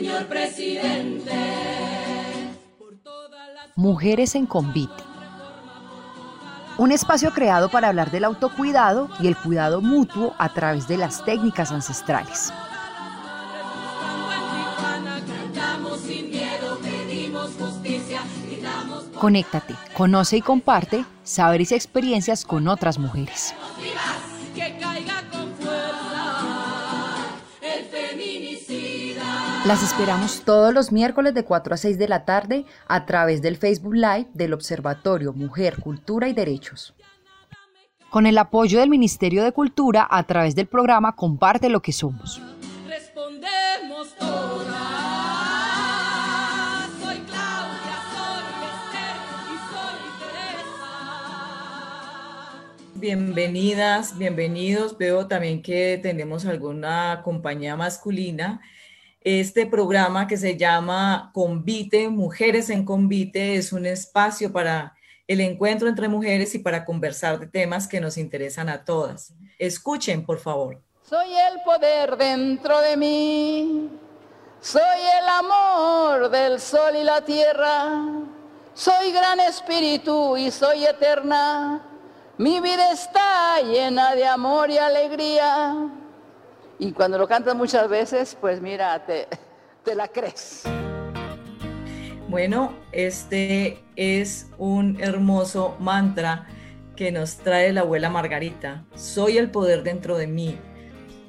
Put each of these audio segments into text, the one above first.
señor presidente. Mujeres en convite. Un espacio creado para hablar del autocuidado y el cuidado mutuo a través de las técnicas ancestrales. Conéctate, conoce y comparte saberes y experiencias con otras mujeres. Las esperamos todos los miércoles de 4 a 6 de la tarde a través del Facebook Live del Observatorio Mujer, Cultura y Derechos. Con el apoyo del Ministerio de Cultura a través del programa Comparte lo que somos. Respondemos Bienvenidas, bienvenidos. Veo también que tenemos alguna compañía masculina este programa que se llama Convite, Mujeres en Convite, es un espacio para el encuentro entre mujeres y para conversar de temas que nos interesan a todas. Escuchen, por favor. Soy el poder dentro de mí, soy el amor del sol y la tierra, soy gran espíritu y soy eterna. Mi vida está llena de amor y alegría. Y cuando lo cantas muchas veces, pues mira, te, te la crees. Bueno, este es un hermoso mantra que nos trae la abuela Margarita. Soy el poder dentro de mí.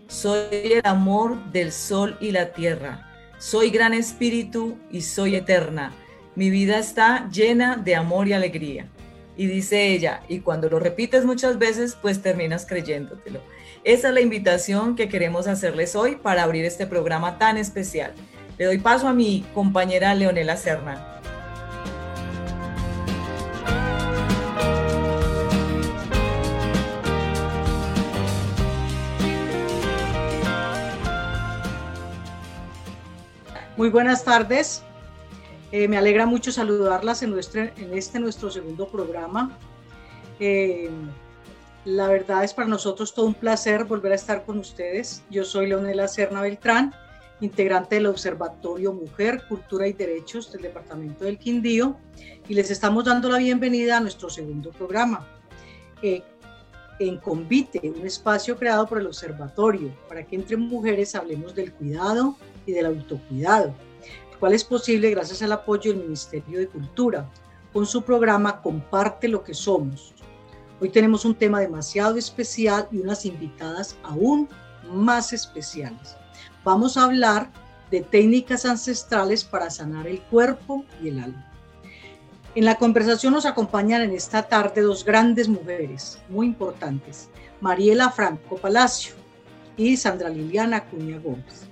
Soy el amor del sol y la tierra. Soy gran espíritu y soy eterna. Mi vida está llena de amor y alegría. Y dice ella, y cuando lo repites muchas veces, pues terminas creyéndotelo. Esa es la invitación que queremos hacerles hoy para abrir este programa tan especial. Le doy paso a mi compañera Leonela Serna. Muy buenas tardes. Eh, me alegra mucho saludarlas en, nuestro, en este nuestro segundo programa. Eh, la verdad es para nosotros todo un placer volver a estar con ustedes. Yo soy Leonela Serna Beltrán, integrante del Observatorio Mujer, Cultura y Derechos del Departamento del Quindío, y les estamos dando la bienvenida a nuestro segundo programa. Eh, en Convite, un espacio creado por el Observatorio para que entre mujeres hablemos del cuidado y del autocuidado, el cual es posible gracias al apoyo del Ministerio de Cultura con su programa Comparte lo que somos, Hoy tenemos un tema demasiado especial y unas invitadas aún más especiales. Vamos a hablar de técnicas ancestrales para sanar el cuerpo y el alma. En la conversación nos acompañan en esta tarde dos grandes mujeres muy importantes, Mariela Franco Palacio y Sandra Liliana Acuña Gómez.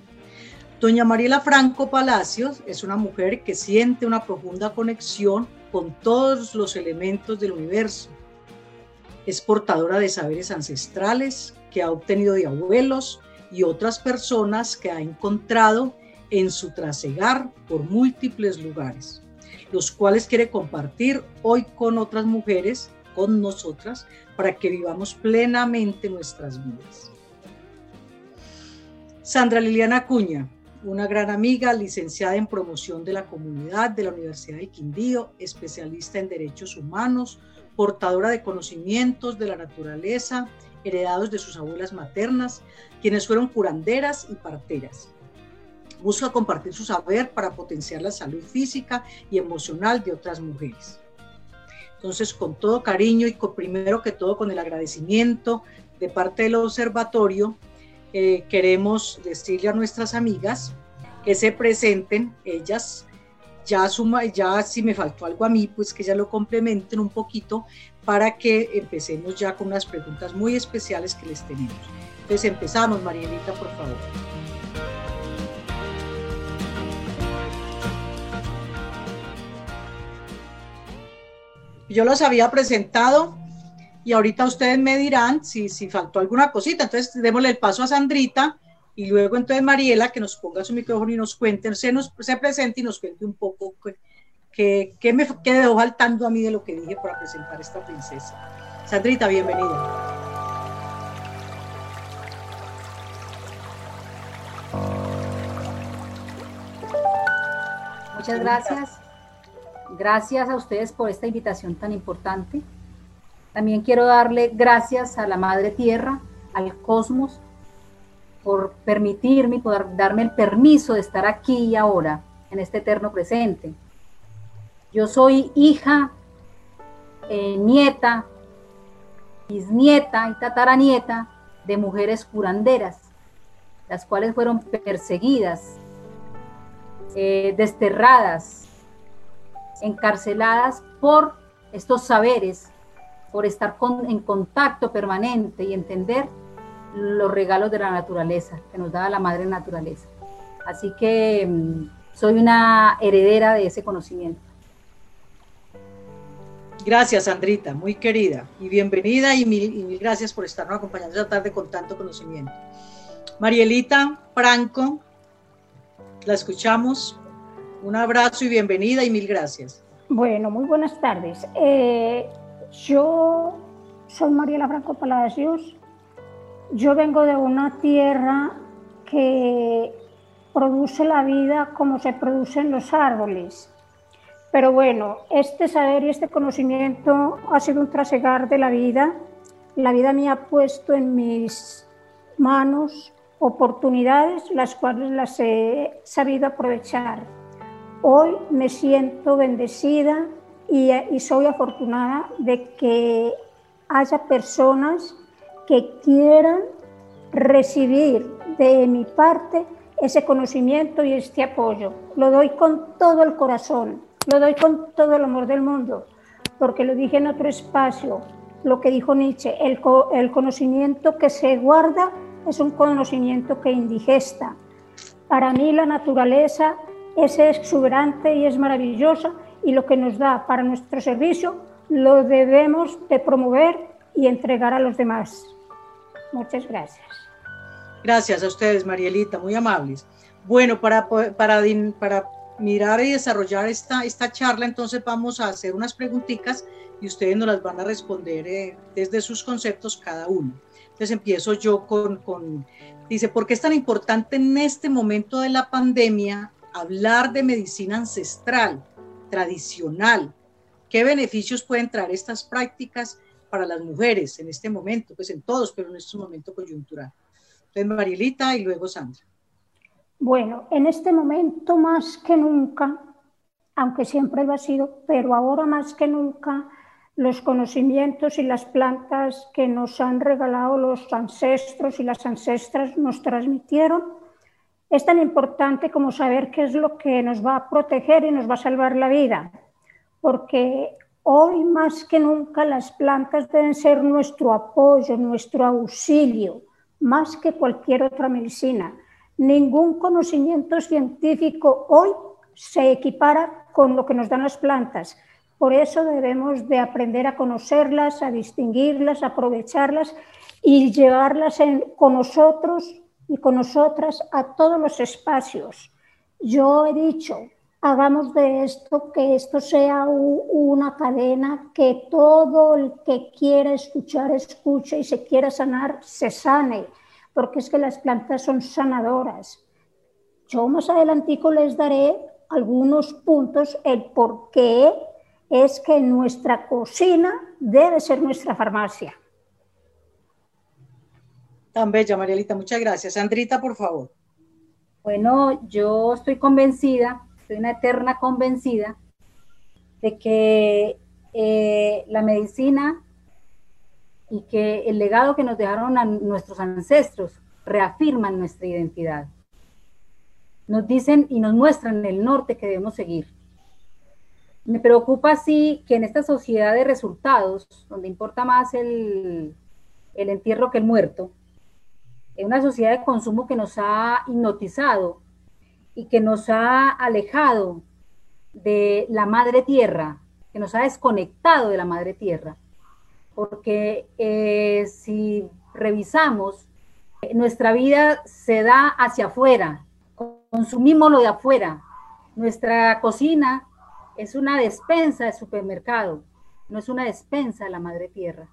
Doña Mariela Franco Palacios es una mujer que siente una profunda conexión con todos los elementos del universo, es portadora de saberes ancestrales que ha obtenido de abuelos y otras personas que ha encontrado en su trasegar por múltiples lugares, los cuales quiere compartir hoy con otras mujeres, con nosotras, para que vivamos plenamente nuestras vidas. Sandra Liliana Acuña, una gran amiga, licenciada en promoción de la comunidad de la Universidad de Quindío, especialista en derechos humanos, portadora de conocimientos de la naturaleza heredados de sus abuelas maternas, quienes fueron curanderas y parteras. Busca compartir su saber para potenciar la salud física y emocional de otras mujeres. Entonces, con todo cariño y con, primero que todo con el agradecimiento de parte del observatorio, eh, queremos decirle a nuestras amigas que se presenten ellas ya suma, ya si me faltó algo a mí, pues que ya lo complementen un poquito para que empecemos ya con unas preguntas muy especiales que les tenemos. Entonces empezamos, Marielita, por favor. Yo los había presentado y ahorita ustedes me dirán si, si faltó alguna cosita. Entonces démosle el paso a Sandrita y luego entonces Mariela que nos ponga su micrófono y nos cuente, se, nos, se presente y nos cuente un poco qué, qué me quedó faltando a mí de lo que dije para presentar esta princesa. Sandrita, bienvenida. Muchas gracias. Gracias a ustedes por esta invitación tan importante. También quiero darle gracias a la Madre Tierra, al cosmos, por permitirme, por darme el permiso de estar aquí y ahora, en este eterno presente. Yo soy hija, eh, nieta, bisnieta y tataranieta de mujeres curanderas, las cuales fueron perseguidas, eh, desterradas, encarceladas por estos saberes, por estar en contacto permanente y entender los regalos de la naturaleza que nos da la madre naturaleza. Así que mm, soy una heredera de ese conocimiento. Gracias, Sandrita, muy querida y bienvenida y mil, gracias por estarnos acompañando esta tarde con tanto conocimiento. Marielita Franco, la escuchamos. Un abrazo y bienvenida y mil gracias. Bueno, muy buenas tardes. Eh, yo soy Mariela Franco Palacios. Yo vengo de una tierra que produce la vida como se producen los árboles. Pero bueno, este saber y este conocimiento ha sido un trasegar de la vida. La vida me ha puesto en mis manos oportunidades, las cuales las he sabido aprovechar. Hoy me siento bendecida y, y soy afortunada de que haya personas que quieran recibir de mi parte ese conocimiento y este apoyo. Lo doy con todo el corazón lo doy con todo el amor del mundo, porque lo dije en otro espacio, lo que dijo Nietzsche, el, el conocimiento que se guarda es un conocimiento que indigesta. Para mí la naturaleza es exuberante y es maravillosa y lo que nos da para nuestro servicio lo debemos de promover y entregar a los demás. Muchas gracias. Gracias a ustedes, Marielita, muy amables. Bueno, para, para, mirar y desarrollar esta, esta charla, entonces vamos a hacer unas preguntitas y ustedes nos las van a responder eh, desde sus conceptos cada uno. Entonces empiezo yo con, con, dice, ¿por qué es tan importante en este momento de la pandemia hablar de medicina ancestral, tradicional? ¿Qué beneficios pueden traer estas prácticas para las mujeres en este momento? Pues en todos, pero en este momento coyuntural. Entonces, Marielita y luego Sandra. Bueno, en este momento más que nunca, aunque siempre lo ha sido, pero ahora más que nunca, los conocimientos y las plantas que nos han regalado los ancestros y las ancestras nos transmitieron, es tan importante como saber qué es lo que nos va a proteger y nos va a salvar la vida, porque hoy más que nunca las plantas deben ser nuestro apoyo, nuestro auxilio, más que cualquier otra medicina Ningún conocimiento científico hoy se equipara con lo que nos dan las plantas. Por eso debemos de aprender a conocerlas, a distinguirlas, a aprovecharlas y llevarlas con nosotros y con nosotras a todos los espacios. Yo he dicho, hagamos de esto que esto sea una cadena, que todo el que quiera escuchar, escuche y se quiera sanar, se sane porque es que las plantas son sanadoras. Yo más adelantico les daré algunos puntos el por qué es que nuestra cocina debe ser nuestra farmacia. Tan bella, Marielita, muchas gracias. Sandrita, por favor. Bueno, yo estoy convencida, soy una eterna convencida de que eh, la medicina y que el legado que nos dejaron nuestros ancestros reafirman nuestra identidad. Nos dicen y nos muestran el norte que debemos seguir. Me preocupa sí que en esta sociedad de resultados, donde importa más el, el entierro que el muerto, en una sociedad de consumo que nos ha hipnotizado y que nos ha alejado de la madre tierra, que nos ha desconectado de la madre tierra. Porque eh, si revisamos, nuestra vida se da hacia afuera, consumimos lo de afuera. Nuestra cocina es una despensa de supermercado, no es una despensa de la madre tierra.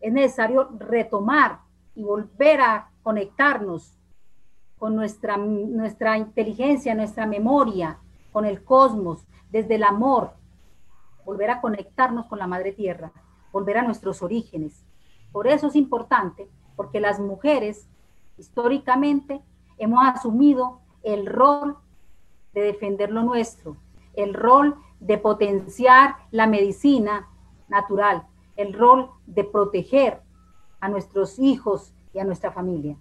Es necesario retomar y volver a conectarnos con nuestra, nuestra inteligencia, nuestra memoria, con el cosmos, desde el amor, volver a conectarnos con la madre tierra, volver a nuestros orígenes. Por eso es importante, porque las mujeres históricamente hemos asumido el rol de defender lo nuestro, el rol de potenciar la medicina natural, el rol de proteger a nuestros hijos y a nuestra familia.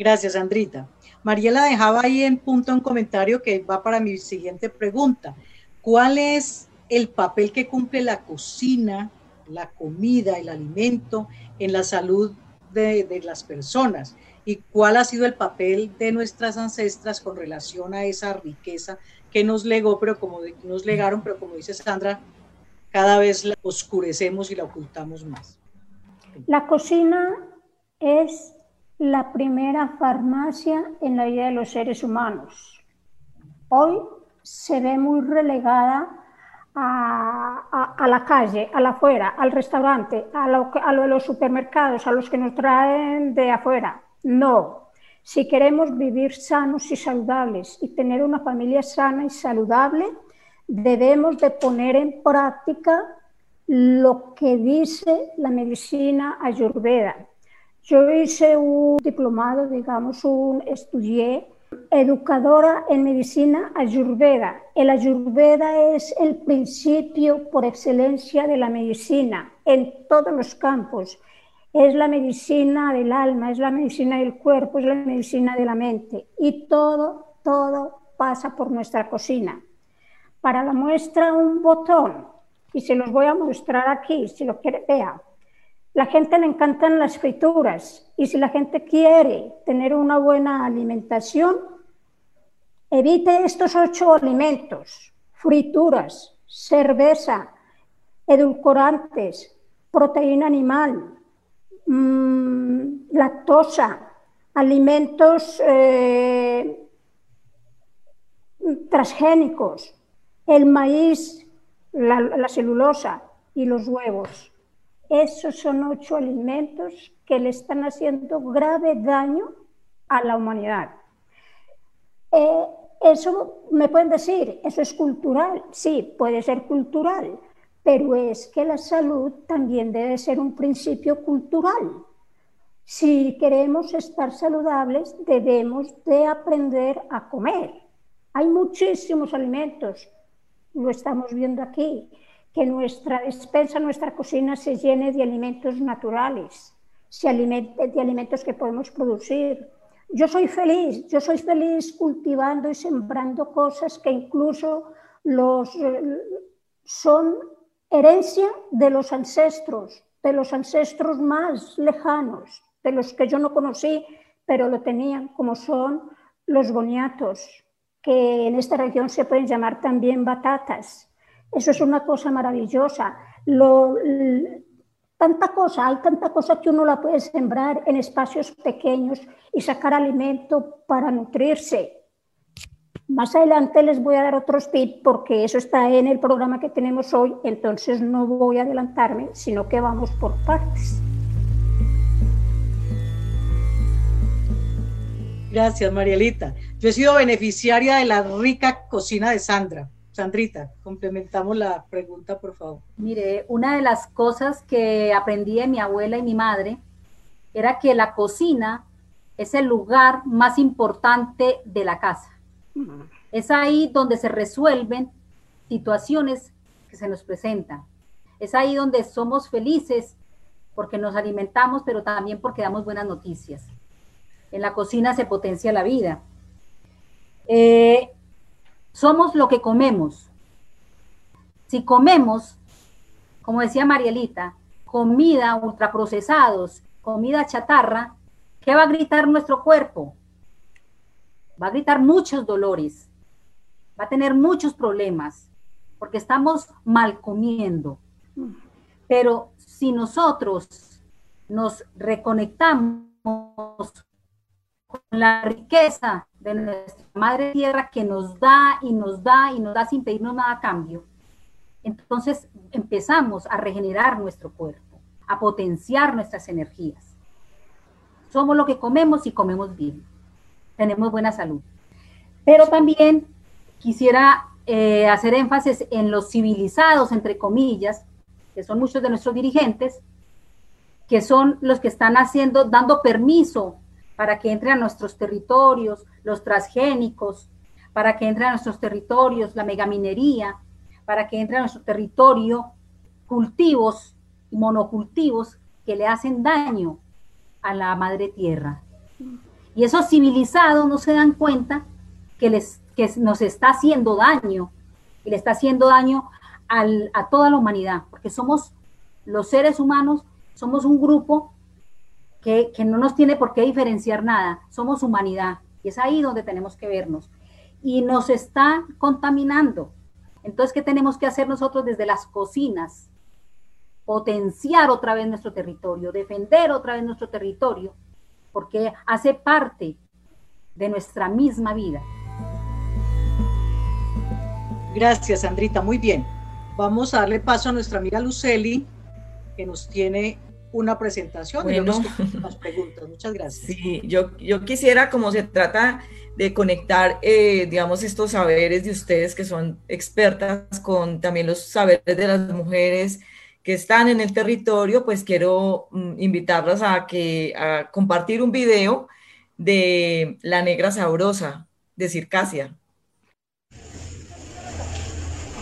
Gracias, Andrita. Mariela dejaba ahí en punto un comentario que va para mi siguiente pregunta. ¿Cuál es el papel que cumple la cocina, la comida, el alimento en la salud de, de las personas? ¿Y cuál ha sido el papel de nuestras ancestras con relación a esa riqueza que nos legó, pero como nos legaron, pero como dice Sandra, cada vez la oscurecemos y la ocultamos más? La cocina es la primera farmacia en la vida de los seres humanos. Hoy se ve muy relegada a, la calle, a la afuera, al restaurante, a lo, de los supermercados, a los que nos traen de afuera. No. Si queremos vivir sanos y saludables y tener una familia sana y saludable, debemos de poner en práctica lo que dice la medicina ayurveda. Yo hice un diplomado, digamos, un estudié educadora en medicina ayurveda. El ayurveda es el principio por excelencia de la medicina en todos los campos. Es la medicina del alma, es la medicina del cuerpo, es la medicina de la mente. Y todo, todo pasa por nuestra cocina. Para la muestra un botón, y se los voy a mostrar aquí, si lo quiere, vea. La gente le encantan las frituras y si la gente quiere tener una buena alimentación, evite estos ocho alimentos, frituras, cerveza, edulcorantes, proteína animal, mmm, lactosa, alimentos eh, transgénicos, el maíz, la celulosa y los huevos. Esos son ocho alimentos que le están haciendo grave daño a la humanidad. Eh, eso me pueden decir, eso es cultural. Sí, puede ser cultural, pero es que la salud también debe ser un principio cultural. Si queremos estar saludables, debemos de aprender a comer. Hay muchísimos alimentos, lo estamos viendo aquí que nuestra despensa, nuestra cocina se llene de alimentos naturales, se alimente de alimentos que podemos producir. Yo soy feliz, yo soy feliz cultivando y sembrando cosas que incluso los, son herencia de los ancestros, de los ancestros más lejanos, de los que yo no conocí, pero lo tenían, como son los boniatos, que en esta región se pueden llamar también batatas eso es una cosa maravillosa. Lo, tanta cosa, hay tanta cosa que uno la puede sembrar en espacios pequeños y sacar alimento para nutrirse. Más adelante les voy a dar otros tips porque eso está en el programa que tenemos hoy, entonces no voy a adelantarme, sino que vamos por partes. Gracias, Marielita. Yo he sido beneficiaria de la rica cocina de Sandra. Sandrita, complementamos la pregunta, por favor. Mire, una de las cosas que aprendí de mi abuela y mi madre era que la cocina es el lugar más importante de la casa. Es ahí donde se resuelven situaciones que se nos presentan. Es ahí donde somos felices porque nos alimentamos, pero también porque damos buenas noticias. En la cocina se potencia la vida. Eh, somos lo que comemos. Si comemos, como decía Marielita, comida ultraprocesados, comida chatarra, ¿qué va a gritar nuestro cuerpo? Va a gritar muchos dolores, va a tener muchos problemas. porque estamos mal comiendo. Pero si nosotros nos reconectamos con la riqueza de nuestra madre tierra que nos da y nos da y nos da sin pedirnos nada a cambio, entonces empezamos a regenerar nuestro cuerpo, a potenciar nuestras energías. Somos lo que comemos y comemos bien. Tenemos buena salud. Pero también quisiera eh, hacer énfasis en los civilizados, entre comillas, que son muchos de nuestros dirigentes, que son los que están haciendo, dando permiso para que entren a nuestros territorios los transgénicos, para que entren a nuestros territorios la megaminería, para que entre a nuestro territorio cultivos y monocultivos que le hacen daño a la madre tierra. Y esos civilizados no se dan cuenta que, les, que nos está haciendo daño y le está haciendo daño a toda la humanidad, porque somos los seres humanos, somos un grupo que, no nos tiene por qué diferenciar nada, somos humanidad y es ahí donde tenemos que vernos. Y nos está contaminando, entonces, ¿qué tenemos que hacer nosotros desde las cocinas? Potenciar otra vez nuestro territorio, defender otra vez nuestro territorio, porque hace parte de nuestra misma vida. Gracias, Andrita. Muy bien. Vamos a darle paso a nuestra amiga Luceli, que nos tiene una presentación bueno, y las preguntas. Muchas gracias. Sí, yo, yo quisiera, como se trata de conectar, eh, digamos, estos saberes de ustedes que son expertas con también los saberes de las mujeres que están en el territorio, pues quiero mm, invitarlas a que a compartir un video de La Negra Sabrosa de Circasia.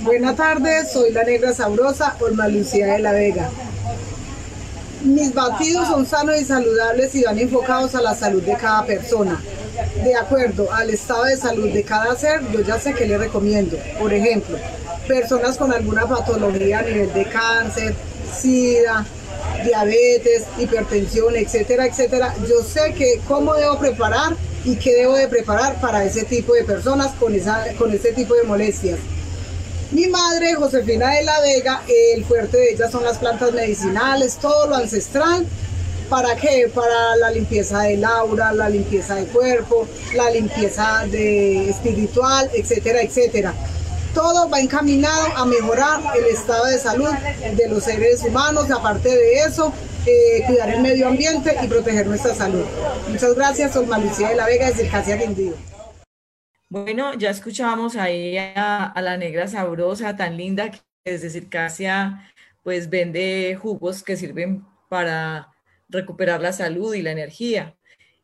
Buenas tardes, soy La Negra Sabrosa, Lucía de la Vega. Mis batidos son sanos y saludables y van enfocados a la salud de cada persona. De acuerdo al estado de salud de cada ser, yo ya sé qué le recomiendo. Por ejemplo, personas con alguna patología a nivel de cáncer, sida, diabetes, hipertensión, etcétera, etcétera. Yo sé que cómo debo preparar y qué debo de preparar para ese tipo de personas con, esa, con ese tipo de molestias. Mi madre, Josefina de la Vega, el fuerte de ella son las plantas medicinales, todo lo ancestral. ¿Para qué? Para la limpieza del aura, la limpieza del cuerpo, la limpieza de espiritual, etcétera, etcétera. Todo va encaminado a mejorar el estado de salud de los seres humanos. Aparte de eso, eh, cuidar el medio ambiente y proteger nuestra salud. Muchas gracias, soy Malucía de la Vega, desde Casia Quindío. Bueno, ya escuchábamos ahí a, la negra sabrosa, tan linda, que desde Circasia pues vende jugos que sirven para recuperar la salud y la energía.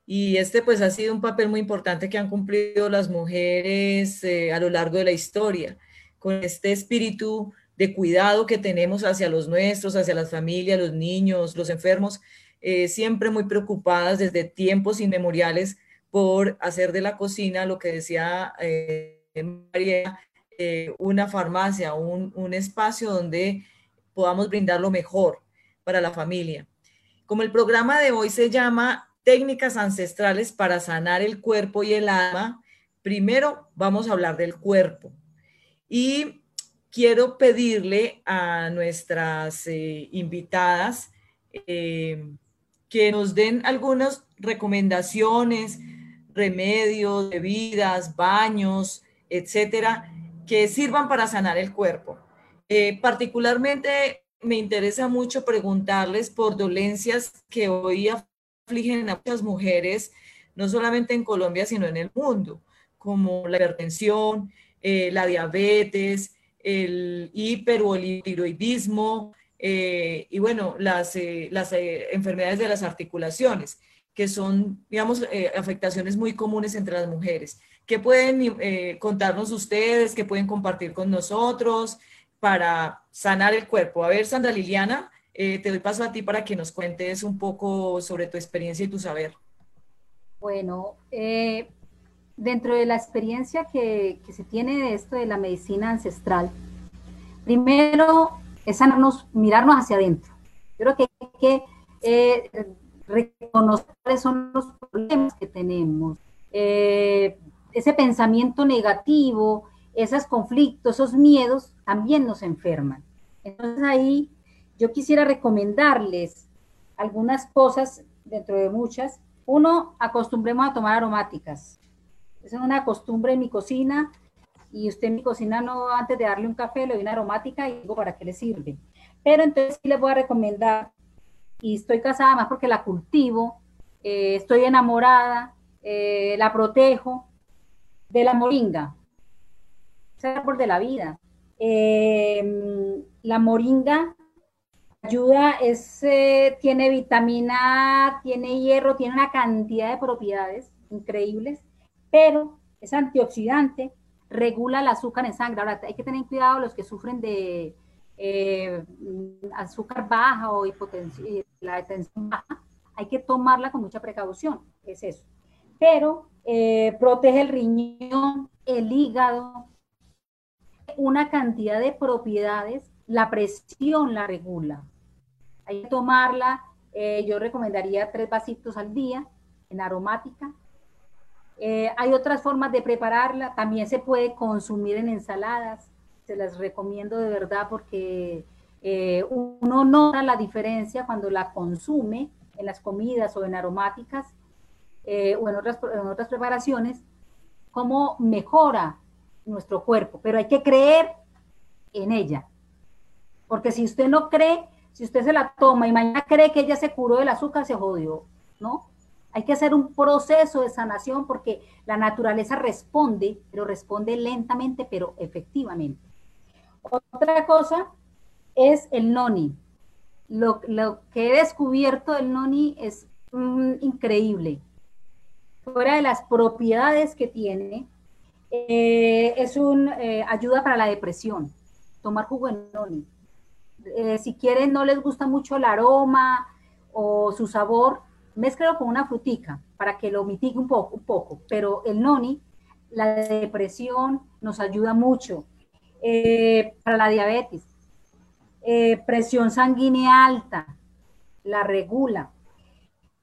Y este pues ha sido un papel muy importante que han cumplido las mujeres eh, a lo largo de la historia, con este espíritu de cuidado que tenemos hacia los nuestros, hacia las familias, los niños, los enfermos, eh, siempre muy preocupadas desde tiempos inmemoriales por hacer de la cocina, lo que decía eh, María, eh, una farmacia, un, un, espacio donde podamos brindar lo mejor para la familia. Como el programa de hoy se llama Técnicas ancestrales para sanar el cuerpo y el alma, primero vamos a hablar del cuerpo. Y quiero pedirle a nuestras eh, invitadas que nos den algunas recomendaciones, remedios, bebidas, baños, etcétera, que sirvan para sanar el cuerpo. Eh, particularmente me interesa mucho preguntarles por dolencias que hoy afligen a muchas mujeres, no solamente en Colombia, sino en el mundo, como la hipertensión, eh, la diabetes, el hiper o el tiroidismo, eh, y bueno, las, las enfermedades de las articulaciones que son, digamos, eh, afectaciones muy comunes entre las mujeres. ¿Qué pueden eh, contarnos ustedes? ¿Qué pueden compartir con nosotros para sanar el cuerpo? A ver, Sandra Liliana, eh, te doy paso a ti para que nos cuentes un poco sobre tu experiencia y tu saber. Bueno, dentro de la experiencia que, que, se tiene de esto de la medicina ancestral, primero es sanarnos, mirarnos hacia adentro. Yo creo que hay que reconocer cuáles son los problemas que tenemos. Eh, ese pensamiento negativo, esos conflictos, esos miedos también nos enferman. Entonces ahí yo quisiera recomendarles algunas cosas, dentro de muchas. Uno, acostumbremos a tomar aromáticas. Es una costumbre en mi cocina y usted en mi cocina no, antes de darle un café, le doy una aromática y digo para qué le sirve. Pero entonces sí les voy a recomendar, y estoy casada más porque la cultivo, eh, estoy enamorada, eh, la protejo, de la moringa. Es el árbol de la vida. Em, la moringa ayuda, es, eh, tiene vitamina tiene hierro, tiene una cantidad de propiedades increíbles, pero es antioxidante, regula el azúcar en sangre. Ahora, hay que tener cuidado los que sufren de eh, azúcar baja o hipotensión, la tensión baja, hay que tomarla con mucha precaución, es eso. Pero eh, protege el riñón, el hígado, una cantidad de propiedades, la presión la regula. Hay que tomarla, eh, yo recomendaría tres vasitos al día en aromática. Eh, hay otras formas de prepararla, también se puede consumir en ensaladas, se las recomiendo de verdad porque eh, uno nota la diferencia cuando la consume en las comidas o en aromáticas o en otras, en otras preparaciones, cómo mejora nuestro cuerpo, pero hay que creer en ella. Porque si usted no cree, si usted se la toma y mañana cree que ella se curó del azúcar, se jodió, ¿no? Hay que hacer un proceso de sanación porque la naturaleza responde, pero responde lentamente, pero efectivamente. Otra cosa es el noni. Lo, que he descubierto del noni es mm, increíble. Fuera de las propiedades que tiene, eh, es un eh, ayuda para la depresión. Tomar jugo de noni eh, si quieren, no les gusta mucho el aroma o su sabor, mezclalo con una frutica para que lo mitigue un poco, un poco. Pero el noni, la depresión nos ayuda mucho. Eh, para la diabetes, eh, presión sanguínea alta, la regula.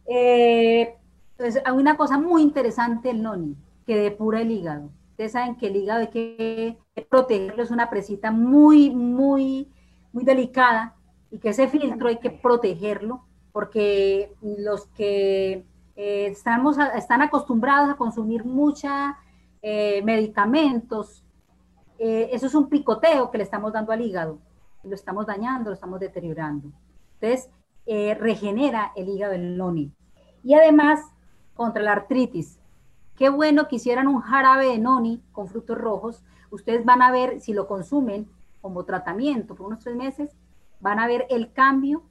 entonces, hay una cosa muy interesante el noni, que depura el hígado. Ustedes saben que el hígado hay que protegerlo, es una presita muy, muy muy delicada y que ese filtro hay que protegerlo porque los que eh, estamos, están acostumbrados a consumir muchos eh, medicamentos, eh, eso es un picoteo que le estamos dando al hígado, lo estamos dañando, lo estamos deteriorando. Entonces, regenera el hígado el noni. Y además, contra la artritis. Qué bueno que hicieran un jarabe de noni con frutos rojos. Ustedes van a ver si lo consumen como tratamiento por unos tres meses, van a ver el cambio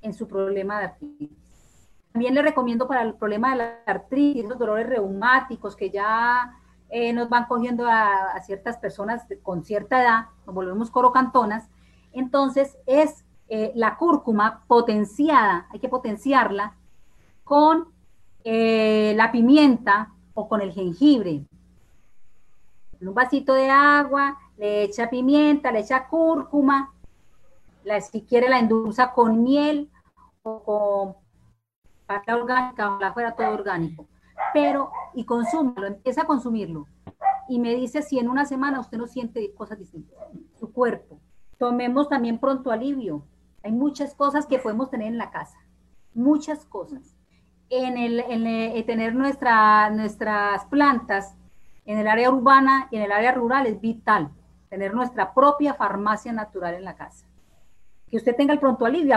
en su problema de artritis. También le recomiendo para el problema de la artritis, los dolores reumáticos que ya eh, nos van cogiendo a, ciertas personas con cierta edad, nos volvemos corocantonas, entonces es eh, la cúrcuma potenciada, hay que potenciarla con eh, la pimienta o con el jengibre. En un vasito de agua, le echa pimienta, le echa cúrcuma, la, si quiere la endulza con miel o con pasta orgánica, la fuera todo orgánico. Pero, y consúmalo, empieza a consumirlo. Y me dice si en una semana usted no siente cosas distintas, su cuerpo. Tomemos también pronto alivio. Hay muchas cosas que podemos tener en la casa, muchas cosas. En el, el tener nuestra, nuestras plantas en el área urbana y en el área rural es vital tener nuestra propia farmacia natural en la casa. Que usted tenga el pronto alivio,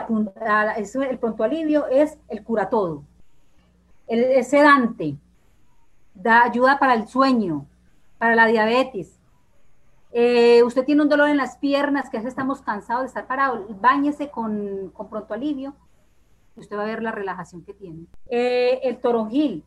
el pronto alivio es el cura todo. El, sedante, da ayuda para el sueño, para la diabetes. Eh, usted tiene un dolor en las piernas, que a estamos cansados de estar parados, báñese con, con pronto alivio usted va a ver la relajación que tiene. Eh, el toronjil,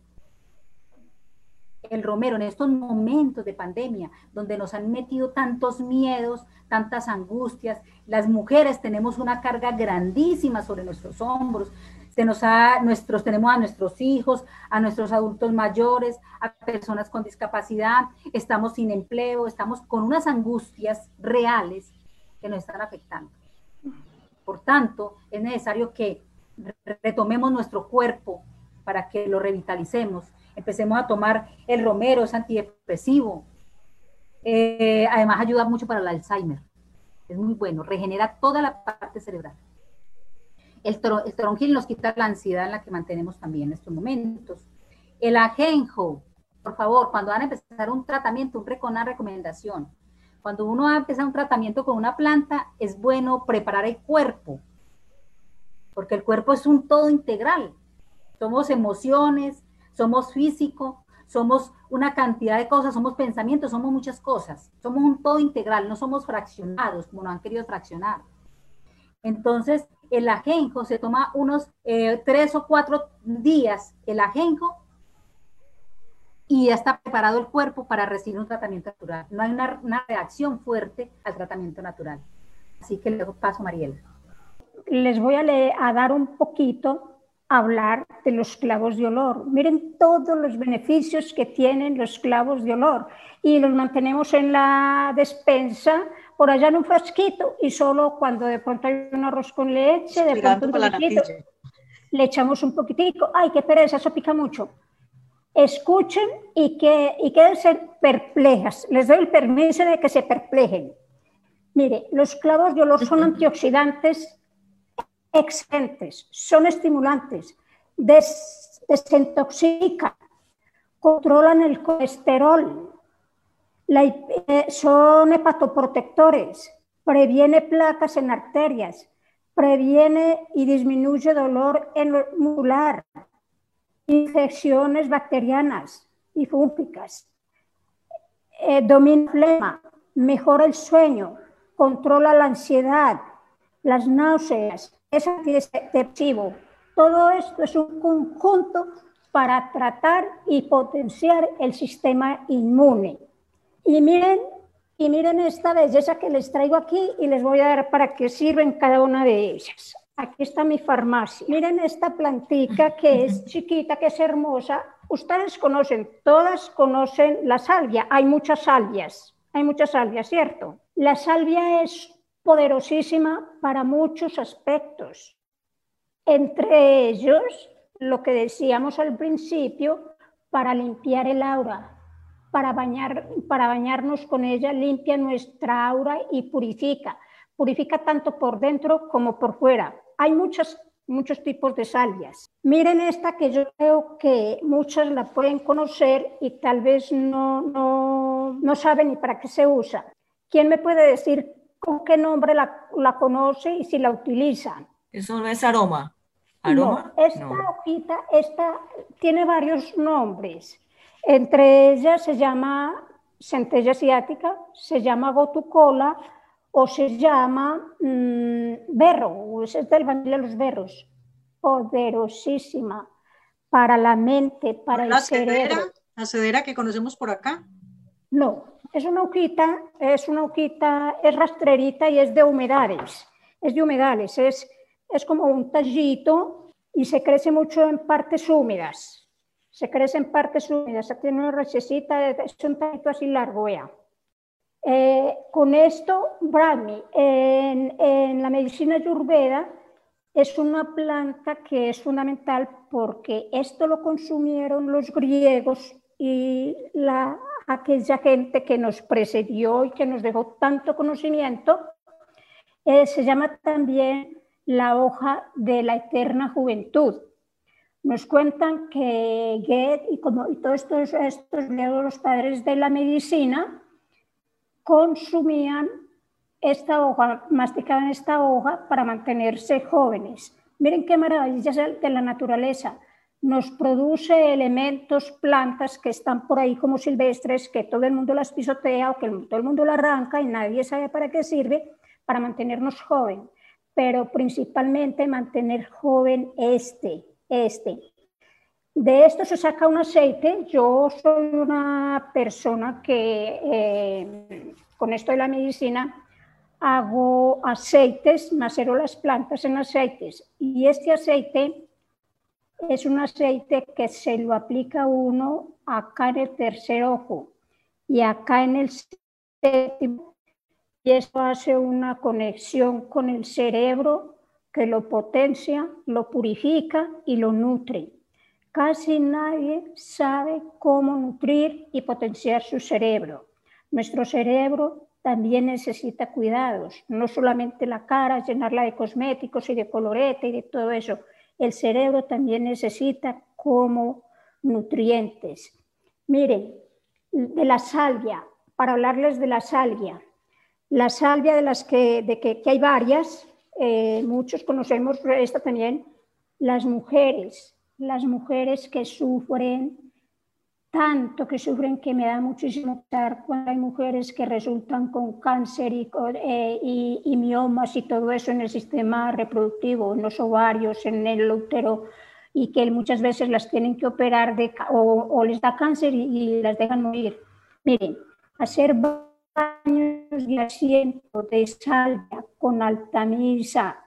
el romero en estos momentos de pandemia, donde nos han metido tantos miedos, tantas angustias, las mujeres tenemos una carga grandísima sobre nuestros hombros, se nos ha, nuestros, tenemos a nuestros hijos, a nuestros adultos mayores, a personas con discapacidad, estamos sin empleo, estamos con unas angustias reales que nos están afectando. Por tanto, es necesario que retomemos nuestro cuerpo para que lo revitalicemos, empecemos a tomar el romero, es antidepresivo. Eh, además ayuda mucho para el Alzheimer. Es muy bueno, regenera toda la parte cerebral. El, toronjil nos quita la ansiedad en la que mantenemos también en estos momentos. El ajenjo, por favor, cuando van a empezar un tratamiento, una recomendación. Cuando uno va a empezar un tratamiento con una planta, es bueno preparar el cuerpo, porque el cuerpo es un todo integral. Somos emociones, somos físico, somos una cantidad de cosas, somos pensamientos, somos muchas cosas. Somos un todo integral, no somos fraccionados como nos han querido fraccionar. Entonces, el ajenjo se toma unos eh, tres o cuatro días, el ajenjo, y ya está preparado el cuerpo para recibir un tratamiento natural. No hay una, reacción fuerte al tratamiento natural. Así que le paso a Mariel. Les voy a, a dar un poquito hablar de los clavos de olor. Miren todos los beneficios que tienen los clavos de olor y los mantenemos en la despensa por allá en un frasquito y solo cuando de pronto hay un arroz con leche, de pronto un poquitito, le echamos un poquitico. Ay, qué pereza, eso pica mucho. Escuchen y, que, y quédense perplejas. Les doy el permiso de que se perplejen. Mire, los clavos de olor son antioxidantes excelentes, son estimulantes, desintoxican, controlan el colesterol, eh, son hepatoprotectores, previene placas en arterias, previene y disminuye dolor en muscular, infecciones bacterianas y fúngicas, eh, domina flema, mejora el sueño, controla la ansiedad, las náuseas, es antidepresivo. Todo esto es un conjunto para tratar y potenciar el sistema inmune. Y miren, y miren esta belleza que les traigo aquí y les voy a dar para que sirven cada una de ellas. Aquí está mi farmacia. Miren esta plantita que es chiquita, que es hermosa. Ustedes conocen, todas conocen la salvia. Hay muchas salvias, hay muchas salvias, ¿cierto? La salvia es poderosísima para muchos aspectos. Entre ellos, lo que decíamos al principio, para limpiar el aura, para, bañar, para bañarnos con ella, limpia nuestra aura y purifica. Purifica tanto por dentro como por fuera. Hay muchos, muchos tipos de salvias. Miren esta que yo creo que muchas la pueden conocer y tal vez no, no, no saben ni para qué se usa. ¿Quién me puede decir con qué nombre la, la conoce y si la utilizan. Eso no es aroma. ¿Aroma? No, esta hojita esta, tiene varios nombres. Entre ellas se llama centella asiática, se llama gotucola o se llama mmm, berro, es del de los berros. Poderosísima para la mente, para el cerebro. ¿La cedera que conocemos por acá? No, es una hojita, es una hojita, es rastrerita y es de humedales. Es de humedales, es, es como un tallito y se crece mucho en partes húmedas. Se crece en partes húmedas. Tiene una rachecita, es un tallito así largo. Eh, con esto, Brahmi, en, en la medicina ayurveda, es una planta que es fundamental porque esto lo consumieron los griegos y la aquella gente que nos precedió y que nos dejó tanto conocimiento, eh, se llama también la hoja de la eterna juventud. Nos cuentan que Goethe y, como, y todos estos, estos los padres de la medicina consumían esta hoja, masticaban esta hoja para mantenerse jóvenes. Miren qué maravillas de la naturaleza nos produce elementos, plantas que están por ahí como silvestres, que todo el mundo las pisotea o que todo el mundo las arranca y nadie sabe para qué sirve, para mantenernos joven, pero principalmente mantener joven este, este. De esto se saca un aceite. Yo soy una persona que eh, con esto de la medicina hago aceites, macero las plantas en aceites y este aceite es un aceite que se lo aplica uno acá en el tercer ojo y acá en el séptimo y esto hace una conexión con el cerebro que lo potencia, lo purifica y lo nutre. Casi nadie sabe cómo nutrir y potenciar su cerebro. Nuestro cerebro también necesita cuidados, no solamente la cara, llenarla de cosméticos y de colorete y de todo eso. El cerebro también necesita como nutrientes. Miren, de la salvia, para hablarles de la salvia. La salvia de las que, de que, hay varias, eh, muchos conocemos esta también, las mujeres, las mujeres que sufren tanto que sufren que me da muchísimo pesar cuando hay mujeres que resultan con cáncer y, eh, y, y, miomas y todo eso en el sistema reproductivo, en los ovarios, en el útero, y que muchas veces las tienen que operar de, o, les da cáncer y, las dejan morir. Miren, hacer baños de asiento de salvia con altamisa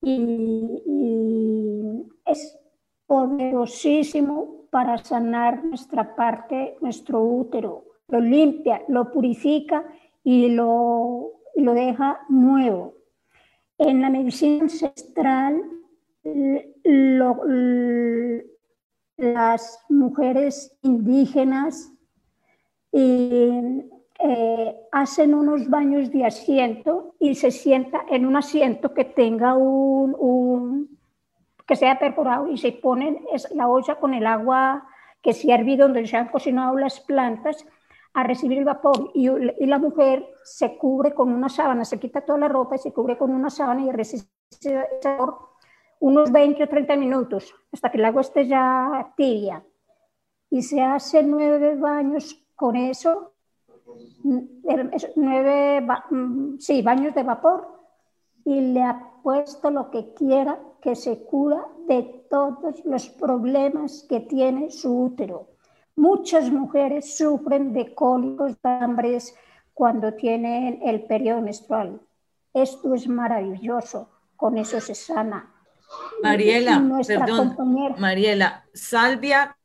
y, y es poderosísimo para sanar nuestra parte, nuestro útero. Lo limpia, lo purifica y lo, lo deja nuevo. En la medicina ancestral, las mujeres indígenas hacen unos baños de asiento y se sienta en un asiento que tenga un que sea perforado y se ponen la olla con el agua que se ha hervido donde se han cocinado las plantas a recibir el vapor. Y, la mujer se cubre con una sábana, se quita toda la ropa y se cubre con una sábana y recibe ese vapor unos 20 o 30 minutos hasta que el agua esté ya tibia. Y se hace nueve baños con eso, nueve sí, baños de vapor y le ha puesto lo que quiera que se cura de todos los problemas que tiene su útero. Muchas mujeres sufren de cólicos, de hambres cuando tienen el periodo menstrual. Esto es maravilloso, con eso se sana. Mariela, perdón, Mariela, salvia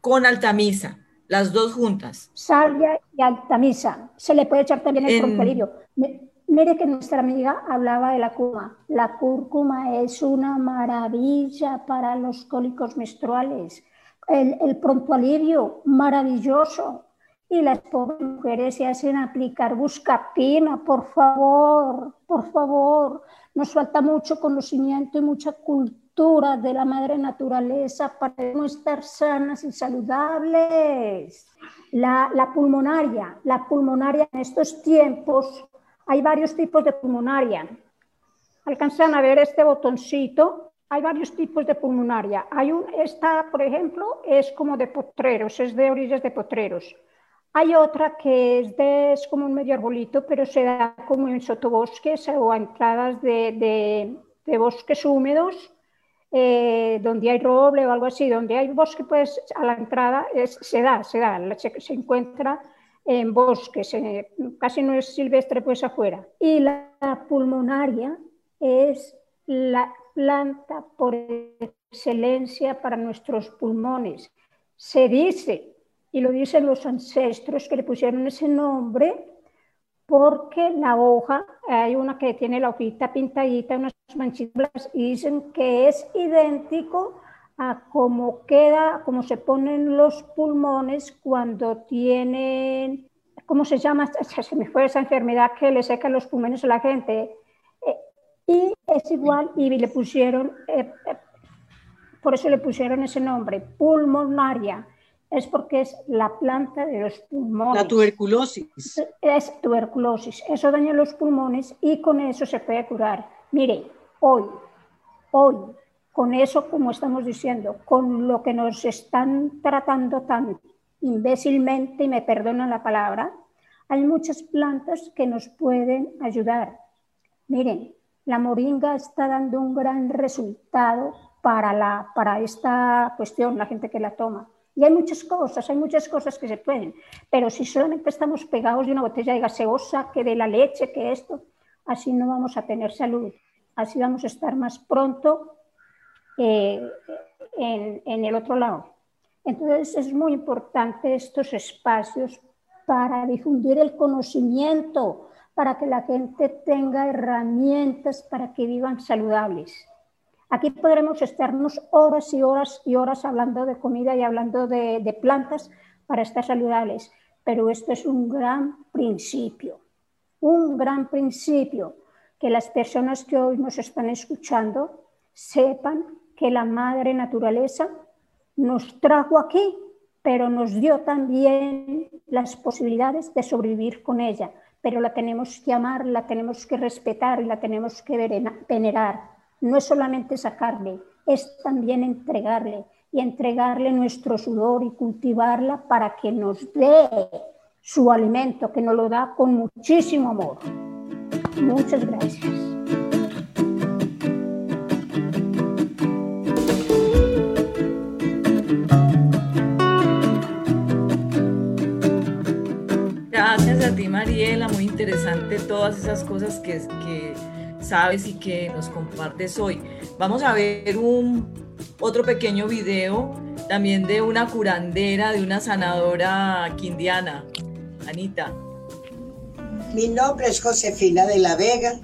con altamisa, las dos juntas. Salvia y altamisa. Se le puede echar también el en... Mire que nuestra amiga hablaba de la cúrcuma. La cúrcuma es una maravilla para los cólicos menstruales. El, pronto alivio, maravilloso. Y las pobres mujeres se hacen aplicar buscapina, por favor, por favor. Nos falta mucho conocimiento y mucha cultura de la madre naturaleza para estar sanas y saludables. La, la pulmonaria, la pulmonaria en estos tiempos hay varios tipos de pulmonaria. Alcanzan a ver este botoncito. Hay varios tipos de pulmonaria. Hay un, esta, por ejemplo, es como de potreros, es de orillas de potreros. Hay otra que es, de, es como un medio arbolito, pero se da como en sotobosques o a entradas de, de, bosques húmedos, eh, donde hay roble o algo así, donde hay bosque, pues a la entrada se da, se da, se encuentra en bosques, casi no es silvestre pues afuera. Y la pulmonaria es la planta por excelencia para nuestros pulmones. Se dice, y lo dicen los ancestros que le pusieron ese nombre, porque la hoja, hay una que tiene la hojita pintadita, unas manchitas, y dicen que es idéntico a cómo queda, cómo se ponen los pulmones cuando tienen, ¿cómo se llama? Se me fue esa enfermedad que le seca los pulmones a la gente. Eh, y es igual, y le pusieron, eh, eh, por eso le pusieron ese nombre, pulmonaria. Es porque es la planta de los pulmones. La tuberculosis. Es tuberculosis. Eso daña los pulmones y con eso se puede curar. Mire, hoy, hoy, con eso, como estamos diciendo, con lo que nos están tratando tan imbécilmente, y me perdonan la palabra, hay muchas plantas que nos pueden ayudar. Miren, la moringa está dando un gran resultado para, la, para esta cuestión, la gente que la toma. Y hay muchas cosas, hay muchas cosas que se pueden, pero si solamente estamos pegados de una botella de gaseosa, que de la leche, que esto, así no vamos a tener salud, así vamos a estar más pronto eh, en, el otro lado. Entonces es muy importante estos espacios para difundir el conocimiento, para que la gente tenga herramientas para que vivan saludables. Aquí podremos estarnos horas y horas y horas hablando de comida y hablando de, plantas para estar saludables, pero esto es un gran principio, un gran principio, que las personas que hoy nos están escuchando sepan que la madre naturaleza nos trajo aquí, pero nos dio también las posibilidades de sobrevivir con ella, pero la tenemos que amar, la tenemos que respetar y la tenemos que venerar. No es solamente sacarle, es también entregarle y entregarle nuestro sudor y cultivarla para que nos dé su alimento, que nos lo da con muchísimo amor. Muchas gracias. Gracias a ti, Mariela. Muy interesante todas esas cosas que, que sabes y que nos compartes hoy. Vamos a ver un otro pequeño video también de una curandera, de una sanadora quindiana. Anita. Mi nombre es Josefina de la Vega,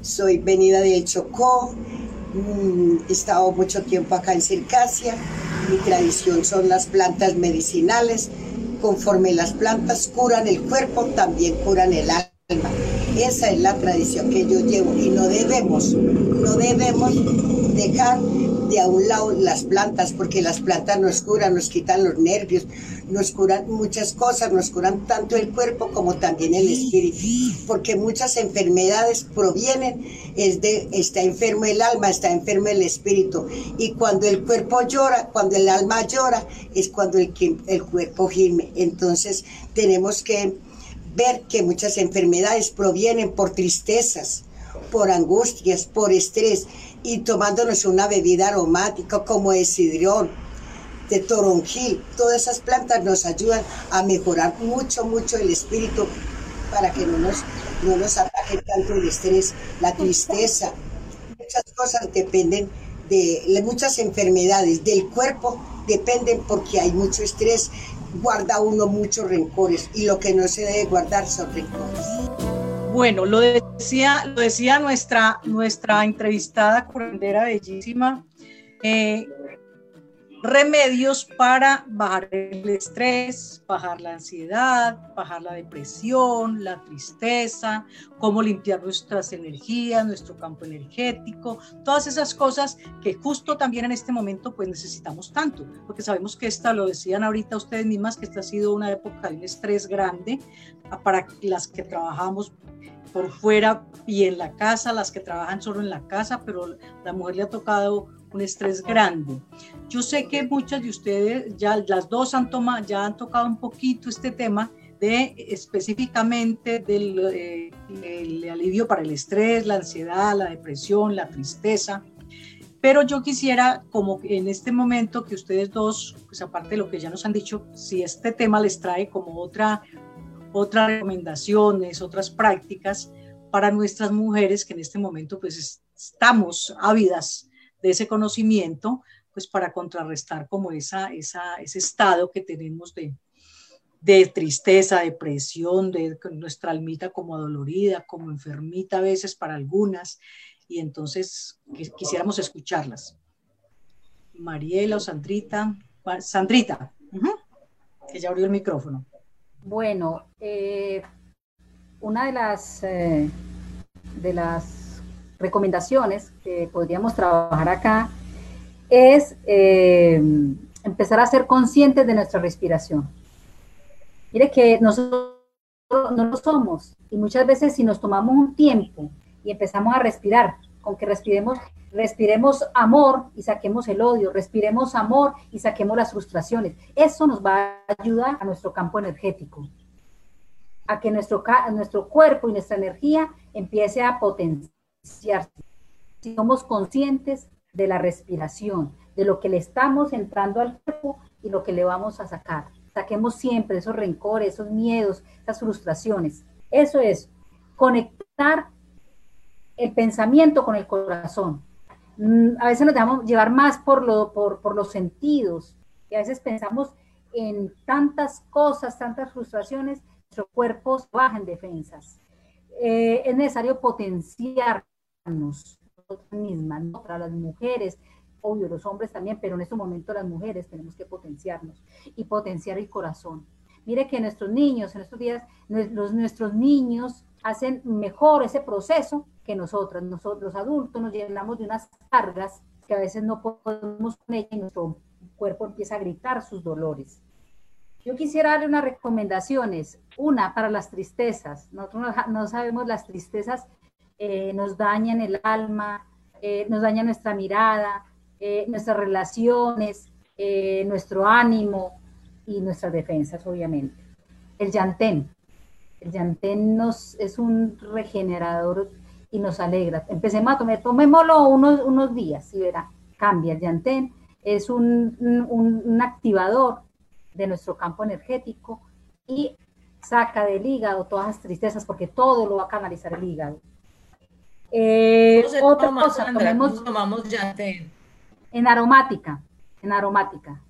soy venida de Chocó, mm, he estado mucho tiempo acá en Circasia, mi tradición son las plantas medicinales, conforme las plantas curan el cuerpo, también curan el alma. Esa es la tradición que yo llevo y no debemos, no debemos dejar de a un lado las plantas, porque las plantas nos curan, nos quitan los nervios, nos curan muchas cosas, nos curan tanto el cuerpo como también el espíritu, porque muchas enfermedades provienen es de está enfermo el alma, está enfermo el espíritu, y cuando el cuerpo llora, cuando el alma llora, es cuando el, el cuerpo gime. Entonces tenemos que ver que muchas enfermedades provienen por tristezas, por angustias, por estrés y tomándonos una bebida aromática como el sidrión, de toronjil. Todas esas plantas nos ayudan a mejorar mucho, mucho el espíritu para que no nos, no nos ataque tanto el estrés, la tristeza. Muchas cosas dependen de muchas enfermedades del cuerpo, dependen porque hay mucho estrés, guarda uno muchos rencores y lo que no se debe guardar son rencores. Bueno, lo decía, lo decía nuestra, nuestra entrevistada curandera bellísima, eh, remedios para bajar el estrés, bajar la ansiedad, bajar la depresión, la tristeza, cómo limpiar nuestras energías, nuestro campo energético, todas esas cosas que justo también en este momento pues necesitamos tanto, porque sabemos que esta, lo decían ahorita ustedes mismas, que esta ha sido una época de un estrés grande para las que trabajamos por fuera y en la casa, las que trabajan solo en la casa, pero la mujer le ha tocado un estrés grande. Yo sé que muchas de ustedes, ya las dos han tomado, ya han tocado un poquito este tema de específicamente del eh, alivio para el estrés, la ansiedad, la depresión, la tristeza. Pero yo quisiera, como en este momento que ustedes dos, pues aparte de lo que ya nos han dicho, si este tema les trae como otra, otras recomendaciones, otras prácticas para nuestras mujeres que en este momento pues estamos ávidas de ese conocimiento, pues para contrarrestar como esa, esa, ese estado que tenemos de, de tristeza, depresión, de nuestra almita como adolorida, como enfermita a veces para algunas, y entonces quisiéramos escucharlas. Mariela o Sandrita, Sandrita, que ya abrió el micrófono. Bueno, eh, una de las, eh, de las recomendaciones que podríamos trabajar acá es eh, empezar a ser conscientes de nuestra respiración. Mire que nosotros no lo somos y muchas veces si nos tomamos un tiempo y empezamos a respirar, con que respiremos, respiremos amor y saquemos el odio, respiremos amor y saquemos las frustraciones. Eso nos va a ayudar a nuestro campo energético, a que nuestro, nuestro cuerpo y nuestra energía empiece a potenciar si somos conscientes de la respiración, de lo que le estamos entrando al cuerpo y lo que le vamos a sacar. Saquemos siempre esos rencores, esos miedos, esas frustraciones. Eso es conectar el pensamiento con el corazón. Mm, a veces nos dejamos llevar más por, lo, por, por los sentidos y a veces pensamos en tantas cosas, tantas frustraciones, nuestro cuerpo baja en defensas. Eh, es necesario potenciar nosotras mismas, ¿no? para las mujeres, obvio, los hombres también, pero en este momento las mujeres tenemos que potenciarnos y potenciar el corazón. Mire que nuestros niños, en estos días, los, nuestros niños hacen mejor ese proceso que nosotros. Nosotros los adultos nos llenamos de unas cargas que a veces no podemos con ellas y nuestro cuerpo empieza a gritar sus dolores. Yo quisiera darle unas recomendaciones. Una, para las tristezas. Nosotros no, sabemos las tristezas eh, nos dañan el alma, eh, nos dañan nuestra mirada, eh, nuestras relaciones, nuestro ánimo y nuestras defensas, obviamente. El yantén. El yantén nos, es un regenerador y nos alegra. Empecemos a tomar, tomémoslo unos, unos días y verá, cambia. El yantén es un, un, activador de nuestro campo energético y saca del hígado todas las tristezas porque todo lo va a canalizar el hígado. Eh, otra cosa, tomamos yantén? En aromática, en aromática.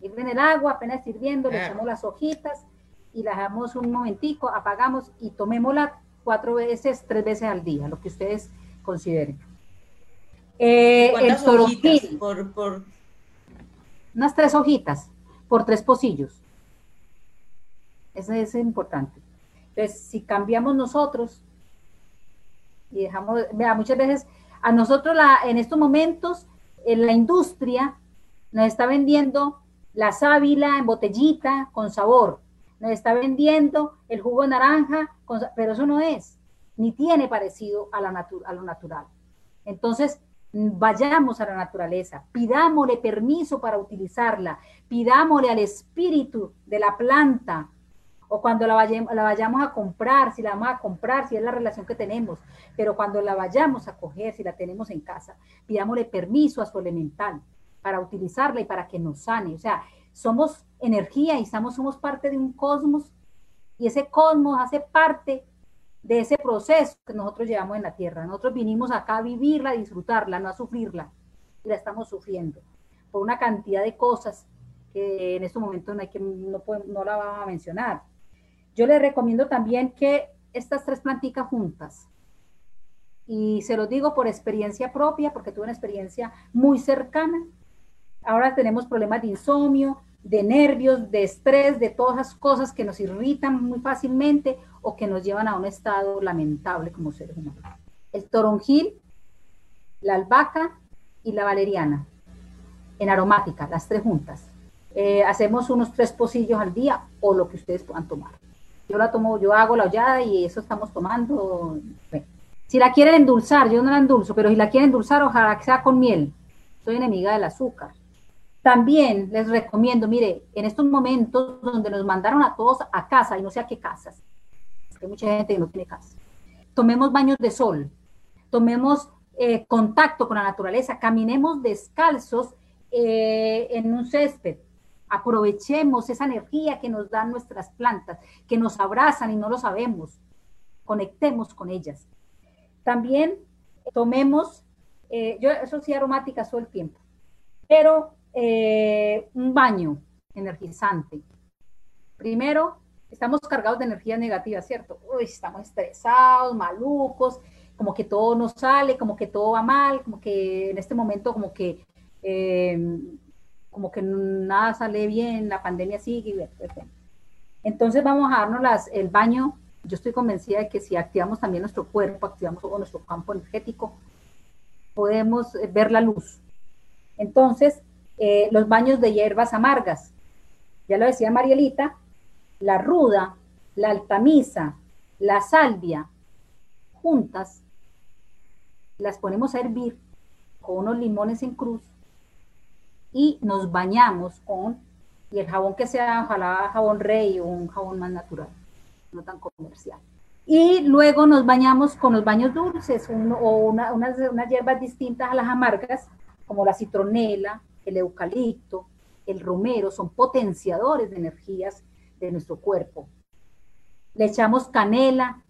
en el agua, apenas hirviendo, le ah. echamos las hojitas y la dejamos un momentico, apagamos y tomémosla cuatro veces, tres veces al día, lo que ustedes consideren. Eh, el toronjil, por, por... Unas tres hojitas por tres pocillos. Eso es importante. Entonces, si cambiamos nosotros y dejamos, muchas veces a nosotros la, en estos momentos en la industria nos está vendiendo la sábila en botellita con sabor nos está vendiendo el jugo de naranja, pero eso no es, ni tiene parecido a, la a lo natural. Entonces, vayamos a la naturaleza, pidámosle permiso para utilizarla, pidámosle al espíritu de la planta, o cuando la vayamos, la vayamos a comprar, si la vamos a comprar, si es la relación que tenemos, pero cuando la vayamos a coger, si la tenemos en casa, pidámosle permiso a su elemental para utilizarla y para que nos sane. O sea, somos energía y estamos, somos parte de un cosmos y ese cosmos hace parte de ese proceso que nosotros llevamos en la Tierra. Nosotros vinimos acá a vivirla, a disfrutarla, no a sufrirla. Y la estamos sufriendo por una cantidad de cosas que en estos momentos no, hay que, no, no la vamos a mencionar. Yo les recomiendo también que estas tres plantitas juntas, y se lo digo por experiencia propia, porque tuve una experiencia muy cercana. Ahora tenemos problemas de insomnio, de nervios, de estrés, de todas esas cosas que nos irritan muy fácilmente o que nos llevan a un estado lamentable como seres humanos. El toronjil, la albahaca y la valeriana, en aromática, las tres juntas. Eh, hacemos unos tres pocillos al día o lo que ustedes puedan tomar. Yo la tomo, yo hago la hollada y eso estamos tomando. Si la quieren endulzar, yo no la endulzo, pero si la quieren endulzar, ojalá que sea con miel. Soy enemiga del azúcar. También les recomiendo, mire, en estos momentos donde nos mandaron a todos a casa y no sé a qué casas, hay mucha gente que no tiene casa, tomemos baños de sol, tomemos eh, contacto con la naturaleza, caminemos descalzos eh, en un césped, aprovechemos esa energía que nos dan nuestras plantas, que nos abrazan y no lo sabemos, conectemos con ellas. También tomemos, eh, yo eso sí aromáticas todo el tiempo, pero eh, un baño energizante. Primero, estamos cargados de energía negativa, ¿cierto? Uy, estamos estresados, malucos, como que todo nos sale, como que todo va mal, como que en este momento como que, em, como que nada sale bien, la pandemia sigue. Entonces vamos a darnos el baño. Yo estoy convencida de que si activamos también nuestro cuerpo, activamos nuestro campo energético, podemos ver la luz. Entonces, eh, los baños de hierbas amargas. Ya lo decía Marielita, la ruda, la altamisa, la salvia, juntas, las ponemos a hervir con unos limones en cruz y nos bañamos con, y el jabón que sea, ojalá jabón rey o un jabón más natural, no tan comercial. Y luego nos bañamos con los baños dulces o unas, unas hierbas distintas a las amargas, como la citronela, el eucalipto, el romero, son potenciadores de energías de nuestro cuerpo. Le echamos canela,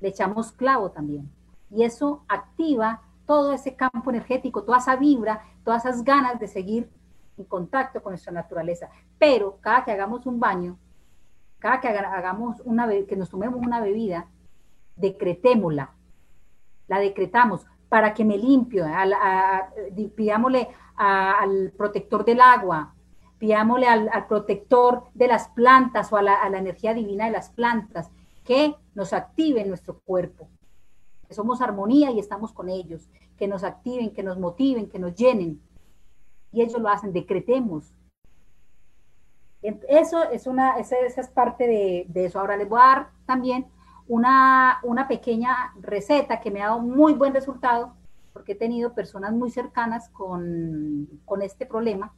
le echamos clavo también. Y eso activa todo ese campo energético, toda esa vibra, todas esas ganas de seguir en contacto con nuestra naturaleza. Pero cada que hagamos un baño, cada que hagamos una que nos tomemos una bebida, decretémosla, la decretamos para que me limpio, pidámosle al protector del agua, pidámosle al, protector de las plantas o a la, a la energía divina de las plantas que nos active nuestro cuerpo, que somos armonía y estamos con ellos, que nos activen, que nos motiven, que nos llenen. Y ellos lo hacen, decretemos. Eso es una, esa, es parte de, de, eso. Ahora les voy a dar también una, una pequeña receta que me ha dado muy buen resultado, porque he tenido personas muy cercanas con, con este problema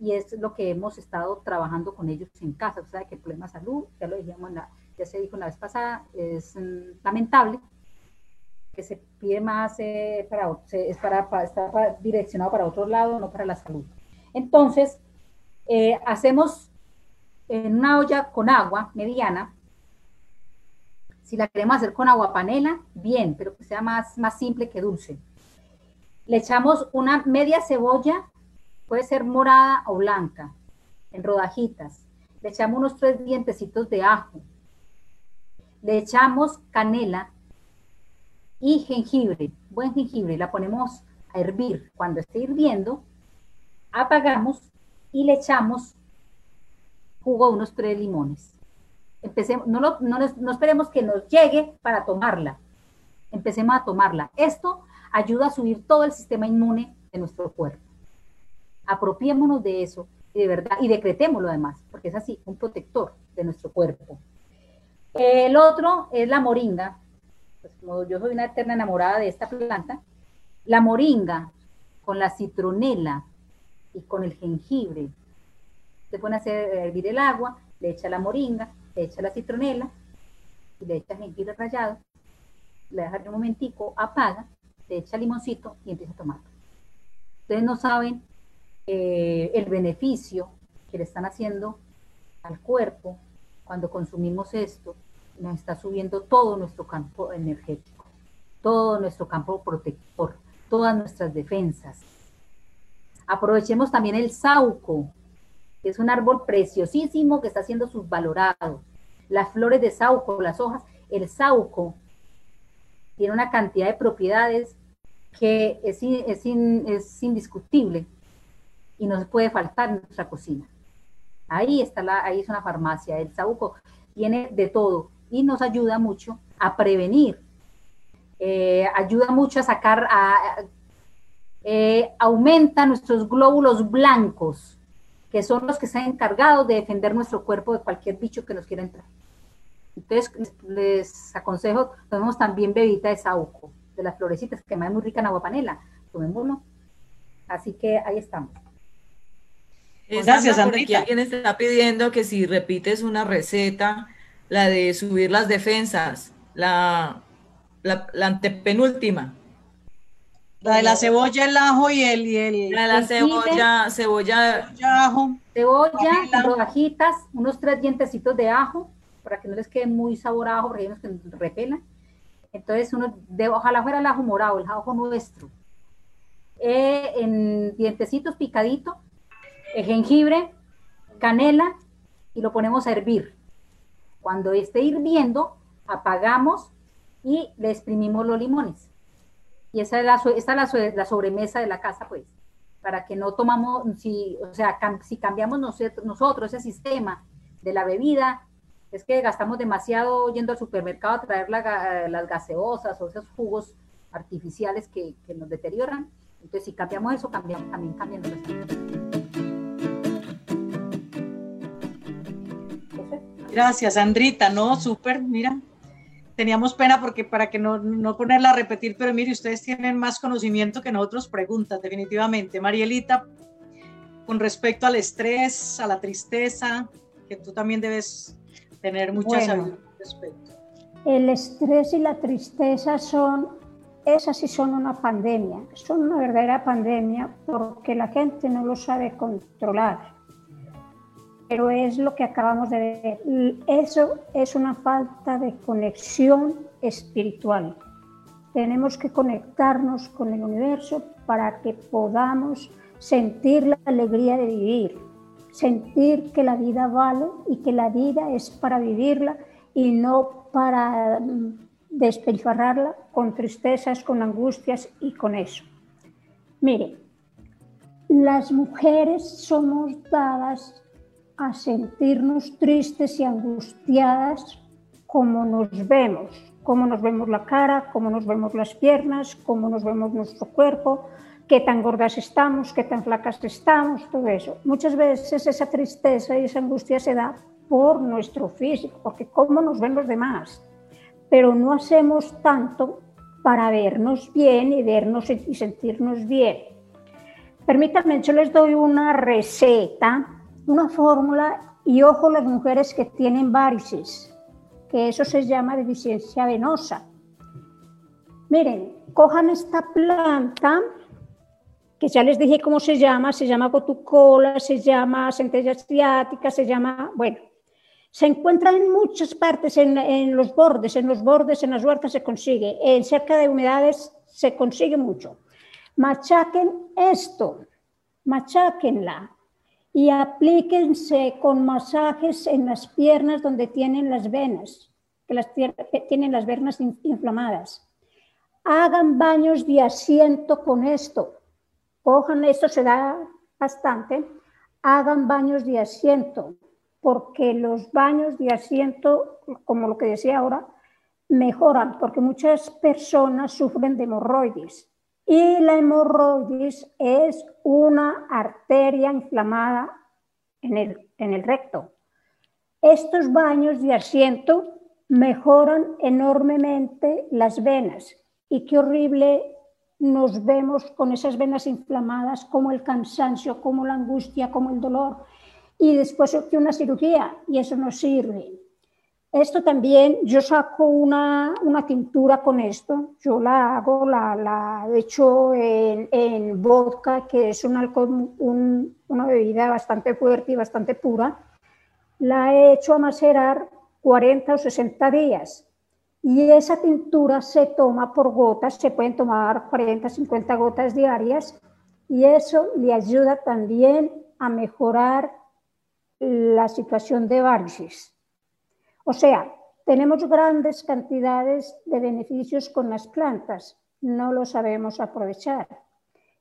y es lo que hemos estado trabajando con ellos en casa. O sea, que el problema de salud, ya lo dijimos, ya se dijo la vez pasada, es mm, lamentable, que se pide más eh, para, es para, direccionado para otro lado, no para la salud. Entonces, eh, hacemos en una olla con agua mediana, si la queremos hacer con agua panela, bien, pero que sea más, más simple que dulce. Le echamos una media cebolla, puede ser morada o blanca, en rodajitas. Le echamos unos tres dientecitos de ajo. Le echamos canela y jengibre, buen jengibre, la ponemos a hervir. Cuando esté hirviendo, apagamos y le echamos jugo de unos tres limones. Empecemos, no, no, esperemos que nos llegue para tomarla. Empecemos a tomarla. Esto ayuda a subir todo el sistema inmune de nuestro cuerpo. Apropiémonos de eso y de verdad y decretémoslo además, porque es así, un protector de nuestro cuerpo. El otro es la moringa, pues yo soy una eterna enamorada de esta planta, la moringa con la citronela y con el jengibre, se pone a hacer hervir el agua, le echa la moringa, le echa la citronela y le echa jengibre rallado, le deja un momentico, apaga, le echa limoncito y empieza a tomar. Ustedes no saben eh, el beneficio que le están haciendo al cuerpo cuando consumimos esto nos está subiendo todo nuestro campo energético, todo nuestro campo protector, todas nuestras defensas. Aprovechemos también el sauco, que es un árbol preciosísimo que está siendo subvalorado. Las flores de sauco, las hojas, el sauco tiene una cantidad de propiedades que es, es, es indiscutible y no se puede faltar en nuestra cocina. Ahí está la, ahí es una farmacia. El sauco tiene de todo y nos ayuda mucho a prevenir, eh, ayuda mucho a sacar, eh, aumenta nuestros glóbulos blancos, que son los que están encargados de defender nuestro cuerpo de cualquier bicho que nos quiera entrar. Entonces, les aconsejo, tomemos también bebida de sauco, de las florecitas, que es muy rica en agua panela. Tomémoslo. Así que ahí estamos. Gracias, Andrea. Alguien está pidiendo que si repites una receta, la de subir las defensas, la, la, antepenúltima. La de la cebolla, el ajo y el... Y el la de la cebolla, cebolla, ajo. Cebolla, rodajitas, unos tres dientecitos de ajo, para que no les quede muy sabor a ajo, porque hay unos que repelan. Entonces, uno de, ojalá fuera el ajo morado, el ajo nuestro. Eh, en dientecitos picadito, el jengibre, canela, y lo ponemos a hervir cuando esté hirviendo, apagamos y le exprimimos los limones. Y esa es la, es la, sobremesa de la casa, pues, para que no tomamos, si, o sea, si cambiamos nosotros ese sistema de la bebida, es que gastamos demasiado yendo al supermercado a traer las gaseosas o esos jugos artificiales que, que, nos deterioran. Entonces, si cambiamos eso, cambiamos, también cambian nuestra Gracias, Andrita. No, súper, mira. Teníamos pena porque para que no, no ponerla a repetir, pero mire, ustedes tienen más conocimiento que nosotros preguntas, definitivamente. Marielita, con respecto al estrés, a la tristeza, que tú también debes tener mucha bueno, respecto. El estrés y la tristeza son, esas sí son una pandemia, son una verdadera pandemia porque la gente no lo sabe controlar pero es lo que acabamos de ver. Eso es una falta de conexión espiritual. Tenemos que conectarnos con el universo para que podamos sentir la alegría de vivir, sentir que la vida vale y que la vida es para vivirla y no para mm, despilfarrarla con tristezas, con angustias y con eso. Mire, las mujeres somos dadas a sentirnos tristes y angustiadas como nos vemos, cómo nos vemos la cara, cómo nos vemos las piernas, cómo nos vemos nuestro cuerpo, qué tan gordas estamos, qué tan flacas estamos, todo eso. Muchas veces esa tristeza y esa angustia se da por nuestro físico, porque cómo nos ven los demás, pero no hacemos tanto para vernos bien y vernos y sentirnos bien. Permítanme, yo les doy una receta, una fórmula y ojo las mujeres que tienen varices que eso se llama deficiencia venosa. Miren, cojan esta planta, que ya les dije cómo se llama, se llama gotucola, se llama centella asiática, se llama, bueno, se encuentra en muchas partes, en, los bordes, en los bordes, en las huertas se consigue, en cerca de humedades se consigue mucho. Machaquen esto, macháquenla, y aplíquense con masajes en las piernas donde tienen las venas, que, las, tienen las venas inflamadas. Hagan baños de asiento con esto. Cojan, esto se da bastante. Hagan baños de asiento, porque los baños de asiento, como lo que decía ahora, mejoran, porque muchas personas sufren de hemorroides y la hemorroides es una arteria inflamada en el, en el recto. Estos baños de asiento mejoran enormemente las venas y qué horrible nos vemos con esas venas inflamadas, como el cansancio, como la angustia, como el dolor, y después que una cirugía, y eso no sirve. Esto también, yo saco una, una, tintura con esto, yo la hago, la, la hecho en, en, vodka, que es una bebida bastante fuerte y bastante pura, la he hecho a macerar 40 o 60 días. Y esa tintura se toma por gotas, se pueden tomar 40, 50 gotas diarias, y eso le ayuda también a mejorar la situación de varices. O sea, tenemos grandes cantidades de beneficios con las plantas, no lo sabemos aprovechar.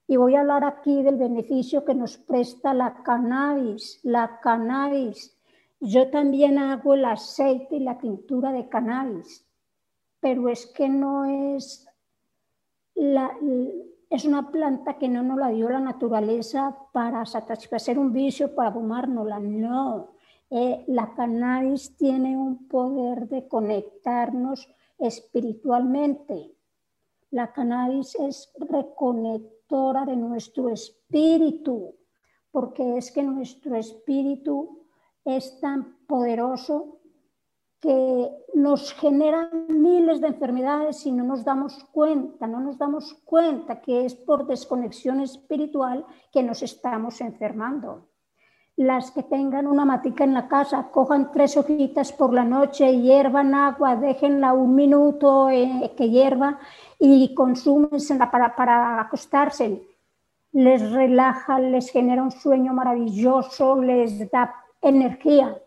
Y voy a hablar aquí del beneficio que nos presta la cannabis, la cannabis. Yo también hago el aceite y la tintura de cannabis, pero es que no es la, es una planta que no nos la dio la naturaleza para satisfacer un vicio, para fumárnosla, no. Eh, la cannabis tiene un poder de conectarnos espiritualmente. La cannabis es reconectora de nuestro espíritu, porque es que nuestro espíritu es tan poderoso que nos genera miles de enfermedades y no nos damos cuenta, no nos damos cuenta que es por desconexión espiritual que nos estamos enfermando las que tengan una matica en la casa, cojan tres hojitas por la noche, hiervan agua, déjenla un minuto eh, que hierva y consúmensela para, para acostarse. Les relaja, les genera un sueño maravilloso, les da energía.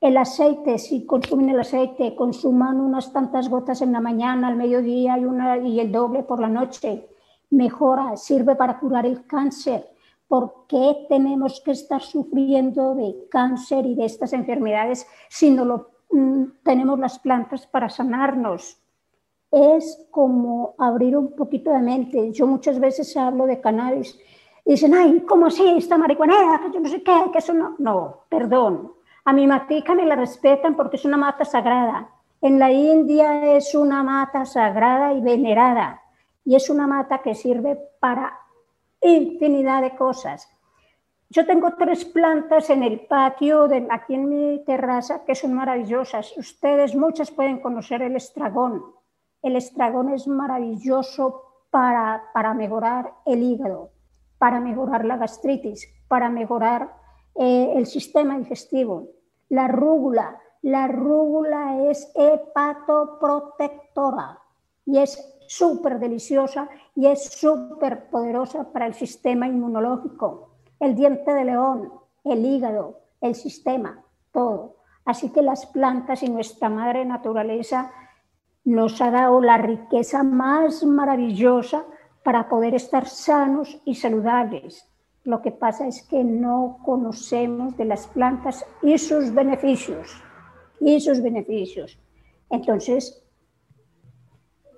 El aceite, si consumen el aceite, consuman unas tantas gotas en la mañana, al mediodía y, una, y el doble por la noche. Mejora, sirve para curar el cáncer ¿Por qué tenemos que estar sufriendo de cáncer y de estas enfermedades si no lo, mm, tenemos las plantas para sanarnos? Es como abrir un poquito de mente. Yo muchas veces hablo de cannabis y dicen, ay, ¿cómo así? Esta marihuana, que yo no sé qué, que eso no. No, perdón. A mi matica me la respetan porque es una mata sagrada. En la India es una mata sagrada y venerada. Y es una mata que sirve para infinidad de cosas. Yo tengo tres plantas en el patio, de, aquí en mi terraza, que son maravillosas. Ustedes, muchas pueden conocer el estragón. El estragón es maravilloso para, para mejorar el hígado, para mejorar la gastritis, para mejorar eh, el sistema digestivo. La rúgula, la rúgula es hepatoprotectora y es súper deliciosa y es súper poderosa para el sistema inmunológico, el diente de león, el hígado, el sistema, todo. Así que las plantas y nuestra madre naturaleza nos ha dado la riqueza más maravillosa para poder estar sanos y saludables. Lo que pasa es que no conocemos de las plantas y sus beneficios. Y sus beneficios. Entonces,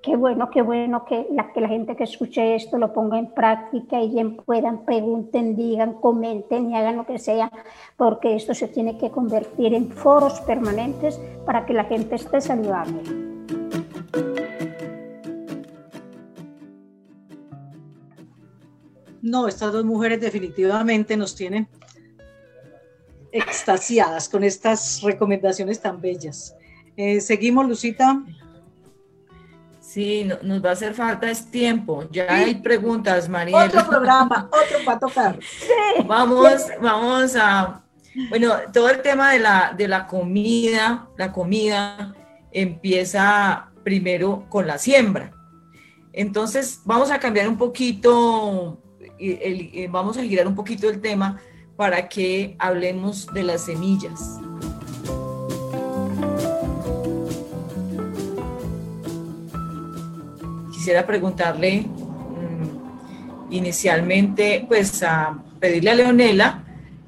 qué bueno, qué bueno que la, que la gente que escuche esto lo ponga en práctica y bien puedan, pregunten, digan, comenten y hagan lo que sea, porque esto se tiene que convertir en foros permanentes para que la gente esté saludable. No, estas dos mujeres definitivamente nos tienen extasiadas con estas recomendaciones tan bellas. Eh, seguimos, Lucita. Sí, nos va a hacer falta es tiempo. Ya hay preguntas, María. Otro programa, otro para tocar. Vamos, vamos a. Bueno, todo el tema de la, de la comida, la comida empieza primero con la siembra. Entonces, vamos a cambiar un poquito, el, vamos a girar un poquito el tema para que hablemos de las semillas. Quisiera preguntarle mm, inicialmente, pues a pedirle a Leonela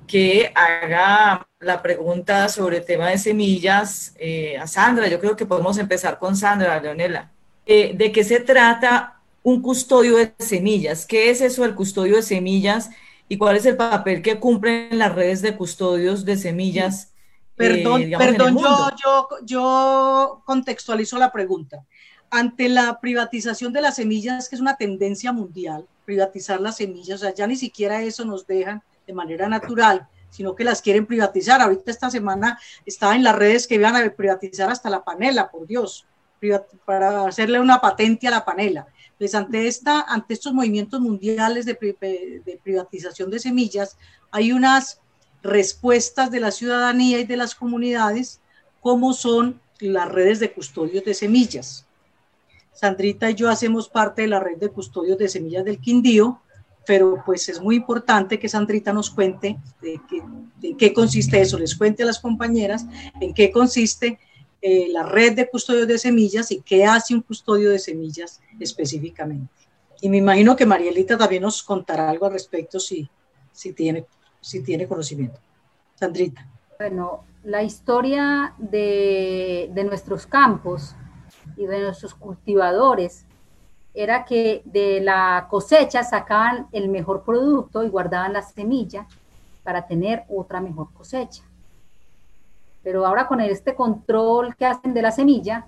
que haga la pregunta sobre el tema de semillas eh, a Sandra. Yo creo que podemos empezar con Sandra, Leonela. Eh, ¿De qué se trata un custodio de semillas? ¿Qué es eso el custodio de semillas? ¿Y cuál es el papel que cumplen las redes de custodios de semillas? Perdón, eh, perdón yo, yo, yo contextualizo la pregunta ante la privatización de las semillas, que es una tendencia mundial, privatizar las semillas, o sea, ya ni siquiera eso nos dejan de manera natural, sino que las quieren privatizar. Ahorita esta semana estaba en las redes que iban a privatizar hasta la panela, por Dios, para hacerle una patente a la panela. Pues ante, esta, ante estos movimientos mundiales de, de privatización de semillas, hay unas respuestas de la ciudadanía y de las comunidades, como son las redes de custodios de semillas. Sandrita y yo hacemos parte de la red de custodios de semillas del Quindío, pero pues es muy importante que Sandrita nos cuente de qué, consiste eso, les cuente a las compañeras en qué consiste eh, la red de custodios de semillas y qué hace un custodio de semillas específicamente. Y me imagino que Marielita también nos contará algo al respecto si, si, tiene, si tiene conocimiento. Sandrita. Bueno, la historia de, de nuestros campos y de nuestros cultivadores era que de la cosecha sacaban el mejor producto y guardaban la semilla para tener otra mejor cosecha. Pero ahora con este control que hacen de la semilla,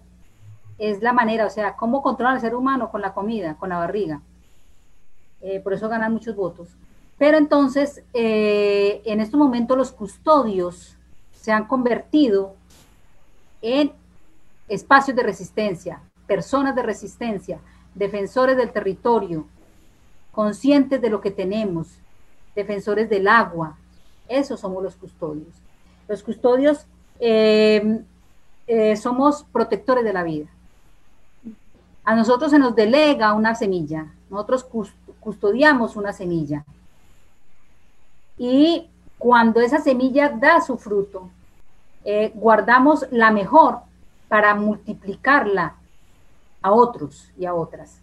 es la manera, o sea, cómo controlan al ser humano con la comida, con la barriga. Eh, por eso ganan muchos votos. Pero entonces, eh, en estos momentos los custodios se han convertido en espacios de resistencia, personas de resistencia, defensores del territorio, conscientes de lo que tenemos, defensores del agua. Esos somos los custodios. Los custodios eh, eh, somos protectores de la vida. A nosotros se nos delega una semilla, nosotros custodiamos una semilla. Y cuando esa semilla da su fruto, eh, guardamos la mejor para multiplicarla a otros y a otras,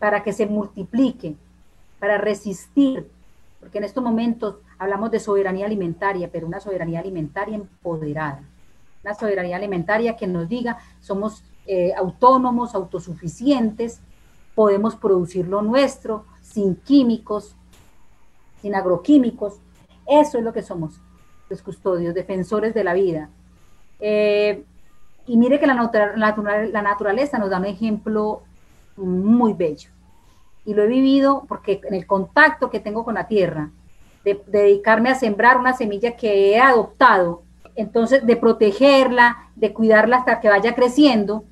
para que se multiplique, para resistir, porque en estos momentos hablamos de soberanía alimentaria, pero una soberanía alimentaria empoderada, una soberanía alimentaria que nos diga somos eh, autónomos, autosuficientes, podemos producir lo nuestro sin químicos, sin agroquímicos. Eso es lo que somos, los custodios, defensores de la vida. Eh, y mire que la, la naturaleza nos da un ejemplo muy bello. Y lo he vivido porque en el contacto que tengo con la tierra, de, dedicarme a sembrar una semilla que he adoptado, entonces de protegerla, de cuidarla hasta que vaya creciendo.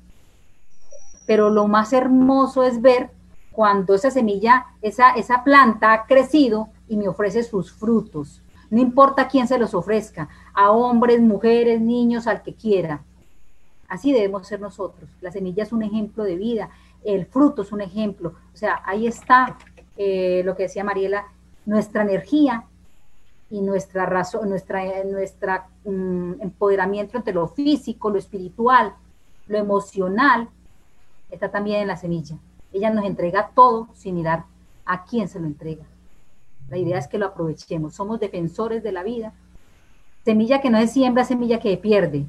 Pero lo más hermoso es ver cuando esa semilla, esa, esa planta ha crecido y me ofrece sus frutos. No importa quién se los ofrezca, a hombres, mujeres, niños, al que quiera. Así debemos ser nosotros. La semilla es un ejemplo de vida, el fruto es un ejemplo. O sea, ahí está eh, lo que decía Mariela, nuestra energía y nuestra razón, nuestra, nuestra mm, empoderamiento entre lo físico, lo espiritual, lo emocional, está también en la semilla. Ella nos entrega todo sin mirar a quién se lo entrega. La idea es que lo aprovechemos. Somos defensores de la vida. Semilla que no es siembra, semilla que pierde.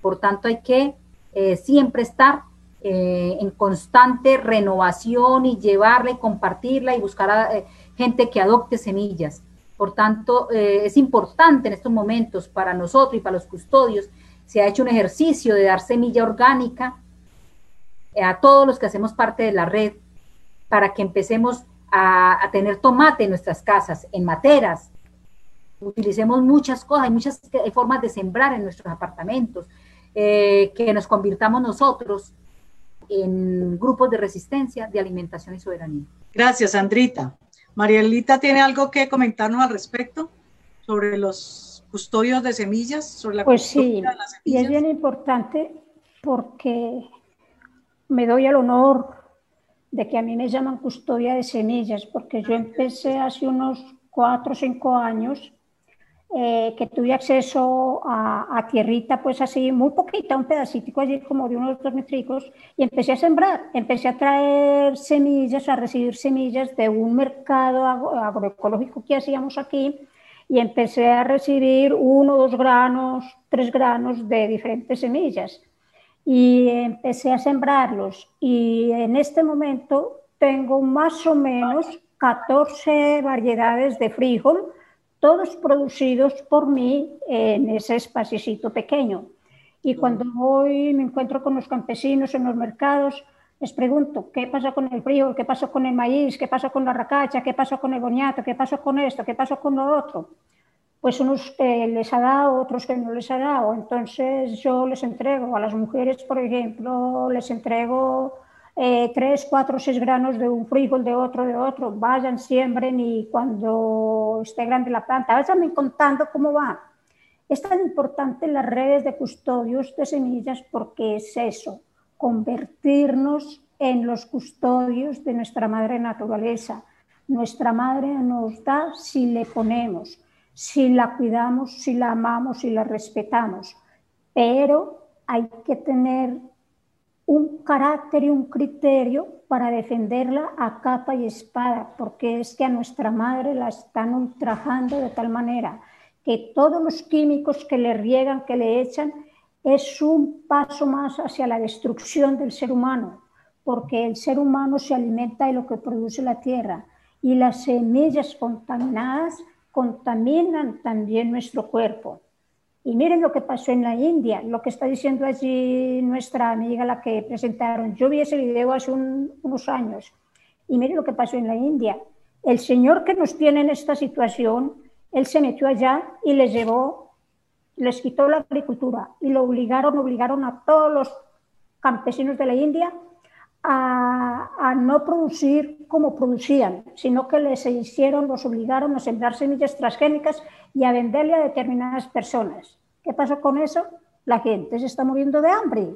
Por tanto, hay que eh, siempre estar eh, en constante renovación y llevarla y compartirla y buscar a eh, gente que adopte semillas. Por tanto, es importante en estos momentos para nosotros y para los custodios, se ha hecho un ejercicio de dar semilla orgánica a todos los que hacemos parte de la red para que empecemos a, tener tomate en nuestras casas, en materas. Utilicemos muchas cosas, hay muchas formas de sembrar en nuestros apartamentos, eh, que nos convirtamos nosotros en grupos de resistencia, de alimentación y soberanía. Gracias, Andrita. Marielita, ¿tiene algo que comentarnos al respecto sobre los custodios de semillas? Sobre la pues sí, y es bien importante porque me doy el honor de que a mí me llaman custodia de semillas, porque yo empecé hace unos cuatro o cinco años eh, que tuve acceso a, tierrita, pues así, muy poquita, un pedacito allí como de unos dos metricos, y empecé a sembrar, empecé a traer semillas, a recibir semillas de un mercado agroecológico que hacíamos aquí, y empecé a recibir uno, dos granos, tres granos de diferentes semillas. Y empecé a sembrarlos y en este momento tengo más o menos 14 variedades de frijol, todos producidos por mí en ese espacito pequeño. Y cuando voy me encuentro con los campesinos en los mercados, les pregunto, ¿qué pasa con el frijol? ¿Qué pasa con el maíz? ¿Qué pasa con la racacha? ¿Qué pasa con el boñato? ¿Qué pasa con esto? ¿Qué pasa con lo otro? pues unos que les ha dado, otros que no les ha dado. Entonces yo les entrego a las mujeres, por ejemplo, les entrego eh, tres, cuatro, seis granos de un frijol, de otro, de otro. Vayan, siembren y cuando esté grande la planta, váyanme contando cómo va. Es tan importante las redes de custodios de semillas porque es eso, convertirnos en los custodios de nuestra madre naturaleza. Nuestra madre nos da si le ponemos si la cuidamos, si la amamos, si la respetamos. Pero hay que tener un carácter y un criterio para defenderla a capa y espada, porque es que a nuestra madre la están ultrajando de tal manera que todos los químicos que le riegan, que le echan, es un paso más hacia la destrucción del ser humano, porque el ser humano se alimenta de lo que produce la tierra y las semillas contaminadas contaminan también nuestro cuerpo. Y miren lo que pasó en la India, lo que está diciendo allí nuestra amiga, la que presentaron. Yo vi ese video hace unos años. Y miren lo que pasó en la India. El señor que nos tiene en esta situación, él se metió allá y les llevó, les quitó la agricultura y lo obligaron, obligaron a todos los campesinos de la India a, no producir como producían, sino que les hicieron, los obligaron a sembrar semillas transgénicas y a venderle a determinadas personas. ¿Qué pasó con eso? La gente se está muriendo de hambre,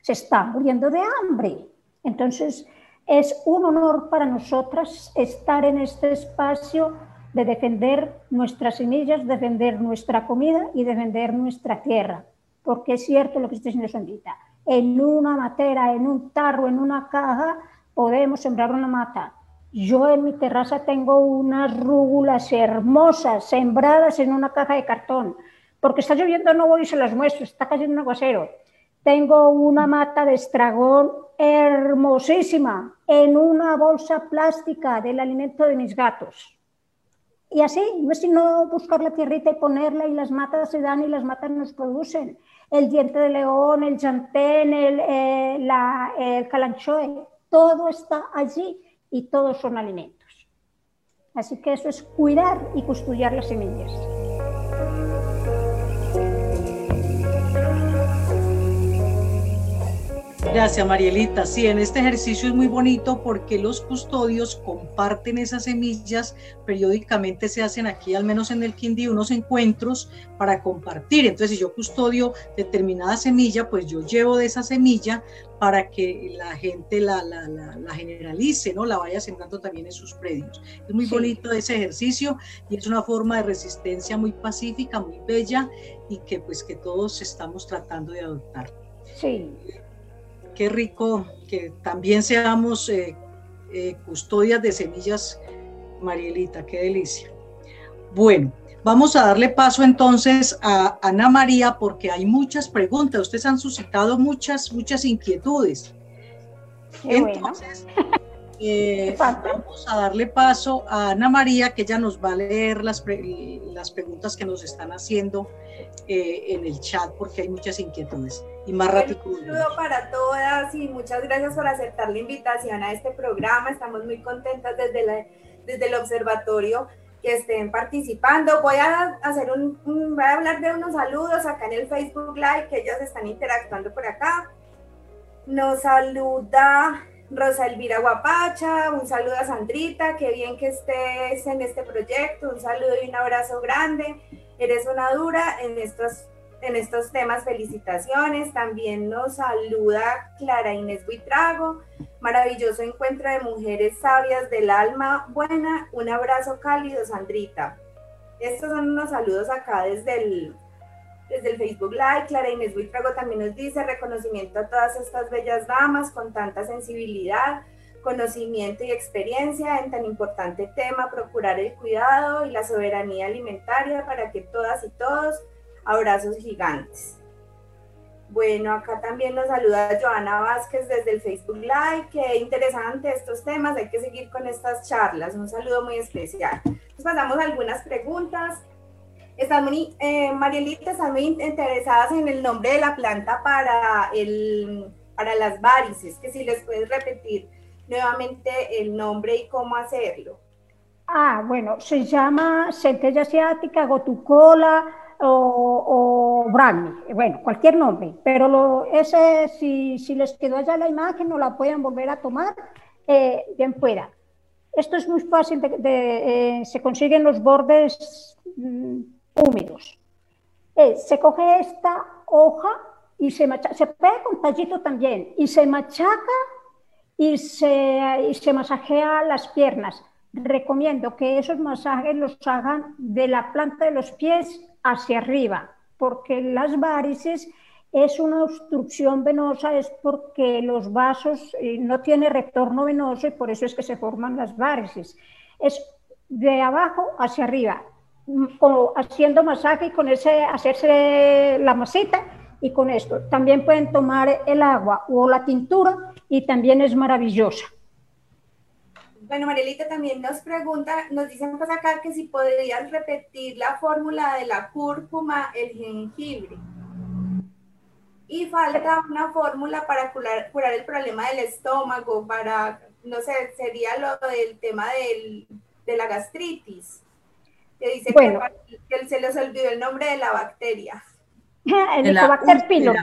se está muriendo de hambre. Entonces, es un honor para nosotras estar en este espacio de defender nuestras semillas, defender nuestra comida y defender nuestra tierra, porque es cierto lo que está diciendo Sandita en una matera, en un tarro, en una caja, podemos sembrar una mata. Yo en mi terraza tengo unas rúgulas hermosas sembradas en una caja de cartón. Porque está lloviendo, no voy y se las muestro, está cayendo un aguacero. Tengo una mata de estragón hermosísima en una bolsa plástica del alimento de mis gatos. Y así, no es sino buscar la tierrita y ponerla y las matas se dan y las matas nos producen el diente de león, el llantén, el, eh, el calanchoe, todo está allí y todos son alimentos. Así que eso es cuidar y custodiar las semillas. Gracias, Marielita. Sí, en este ejercicio es muy bonito porque los custodios comparten esas semillas. Periódicamente se hacen aquí, al menos en el Quindío, unos encuentros para compartir. Entonces, si yo custodio determinada semilla, pues yo llevo de esa semilla para que la gente la, generalice, ¿no? La vaya sembrando también en sus predios. Es muy bonito ese ejercicio y es una forma de resistencia muy pacífica, muy bella y que pues que todos estamos tratando de adoptar. Sí qué rico que también seamos eh, eh, custodias de semillas, Marielita, qué delicia. Bueno, vamos a darle paso entonces a Ana María porque hay muchas preguntas. Ustedes han suscitado muchas, muchas inquietudes. entonces, eh, vamos a darle paso a Ana María, que ella nos va a leer las, las preguntas que nos están haciendo eh, en el chat porque hay muchas inquietudes. Y más rápido. Un saludo para todas y muchas gracias por aceptar la invitación a este programa. Estamos muy contentas desde, la, desde el observatorio que estén participando. Voy a hacer un, voy a hablar de unos saludos acá en el Facebook Live que ellos están interactuando por acá. Nos saluda Rosa Elvira Guapacha, un saludo a Sandrita, qué bien que estés en este proyecto, un saludo y un abrazo grande. Eres una dura en estos, en estos temas, felicitaciones. También nos saluda Clara Inés Buitrago, maravilloso encuentro de mujeres sabias del alma buena, un abrazo cálido, Sandrita. Estos son unos saludos acá desde el, desde el Facebook Live, Clara Inés Buitrago también nos dice reconocimiento a todas estas bellas damas con tanta sensibilidad, conocimiento y experiencia en tan importante tema, procurar el cuidado y la soberanía alimentaria para que todas y todos, abrazos gigantes. Bueno, acá también nos saluda Joana Vázquez desde el Facebook Live. Qué interesante estos temas, hay que seguir con estas charlas. Un saludo muy especial. Nos pasamos algunas preguntas. Están muy, eh, Marielita, están muy interesadas en el nombre de la planta para, el, para las varices, que si les puedes repetir nuevamente el nombre y cómo hacerlo. Ah, bueno, se llama centella asiática, gotucola o, o bueno, cualquier nombre, pero lo, ese, si, si, les quedó allá la imagen, no la pueden volver a tomar, eh, bien pueda. Esto es muy fácil, de, eh, se consiguen los bordes mm, húmedos. Eh, se coge esta hoja y se machaca, se pega con tallito también, y se machaca y se, y se masajea las piernas. Recomiendo que esos masajes los hagan de la planta de los pies hacia arriba, porque las varices es una obstrucción venosa, es porque los vasos eh, no tienen retorno venoso y por eso es que se forman las varices. Es de abajo hacia arriba, como haciendo masaje y con ese hacerse la masita y con esto. También pueden tomar el agua o la tintura y también es maravillosa. Bueno, Marielita también nos pregunta, nos dicen pues acá que si podrías repetir la fórmula de la cúrcuma, el jengibre. Y falta una fórmula para curar, curar el problema del estómago, para, no sé, sería lo del tema del, de la gastritis. Que dice que, se les olvidó el nombre de la bacteria. el Helicobacter pylori.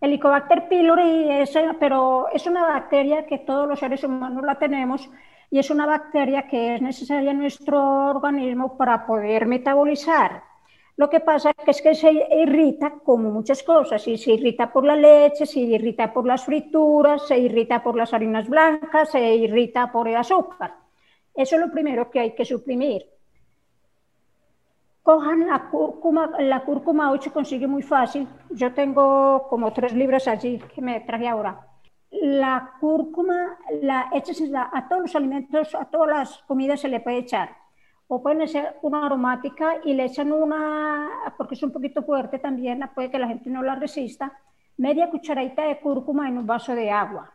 El Helicobacter pylori, es, pero es una bacteria que todos los seres humanos la tenemos y es una bacteria que es necesaria en nuestro organismo para poder metabolizar. Lo que pasa es que se irrita como muchas cosas, y se irrita por la leche, se irrita por las frituras, se irrita por las harinas blancas, se irrita por el azúcar. Eso es lo primero que hay que suprimir cojan la cúrcuma, la cúrcuma 8 consigue muy fácil. Yo tengo como tres libros allí que me traje ahora. La cúrcuma la echas a todos los alimentos, a todas las comidas se le puede echar. O pueden ser una aromática y le echan una, porque es un poquito fuerte también, puede que la gente no la resista, media cucharadita de cúrcuma en un vaso de agua.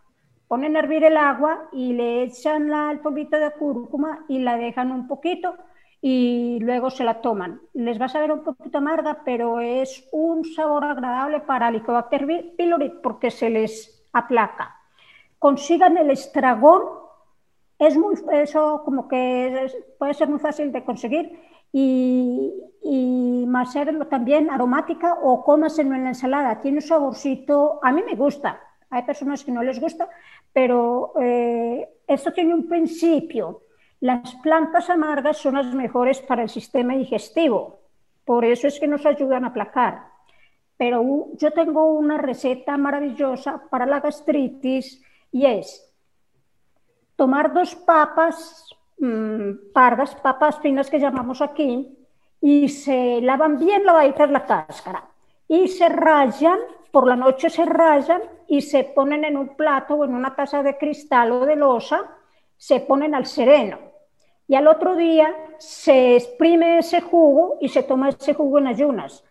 Ponen a hervir el agua y le echan la, el polvito de cúrcuma y la dejan un poquito y luego se la toman. Les va a saber un poquito amarga, pero es un sabor agradable para el Helicobacter pylori porque se les aplaca. Consigan el estragón, es muy, eso como que puede ser muy fácil de conseguir y, y también aromática o cómaselo en la ensalada. Tiene un saborcito, a mí me gusta, hay personas que no les gusta, pero eh, esto tiene un principio las plantas amargas son las mejores para el sistema digestivo, por eso es que nos ayudan a aplacar. Pero yo tengo una receta maravillosa para la gastritis y es tomar dos papas mmm, pardas, papas finas que llamamos aquí, y se lavan bien lavaditas la cáscara. Y se rayan, por la noche se rayan y se ponen en un plato o en una taza de cristal o de losa, se ponen al sereno y al otro día se exprime ese jugo y se toma ese jugo en ayunas.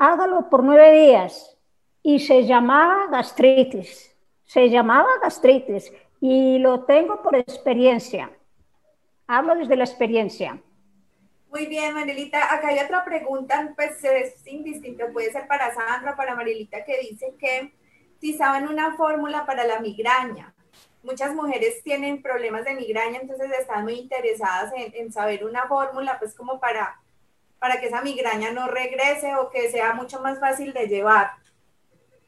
Hágalo por nueve días y se llamaba gastritis, se llamaba gastritis y lo tengo por experiencia. Hablo desde la experiencia. Muy bien, Marilita. Acá hay otra pregunta, pues es indistinto, puede ser para Sandra, para Marilita, que dice que si saben una fórmula para la migraña. Muchas mujeres tienen problemas de migraña, entonces están muy interesadas en, saber una fórmula, pues como para, para que esa migraña no regrese o que sea mucho más fácil de llevar.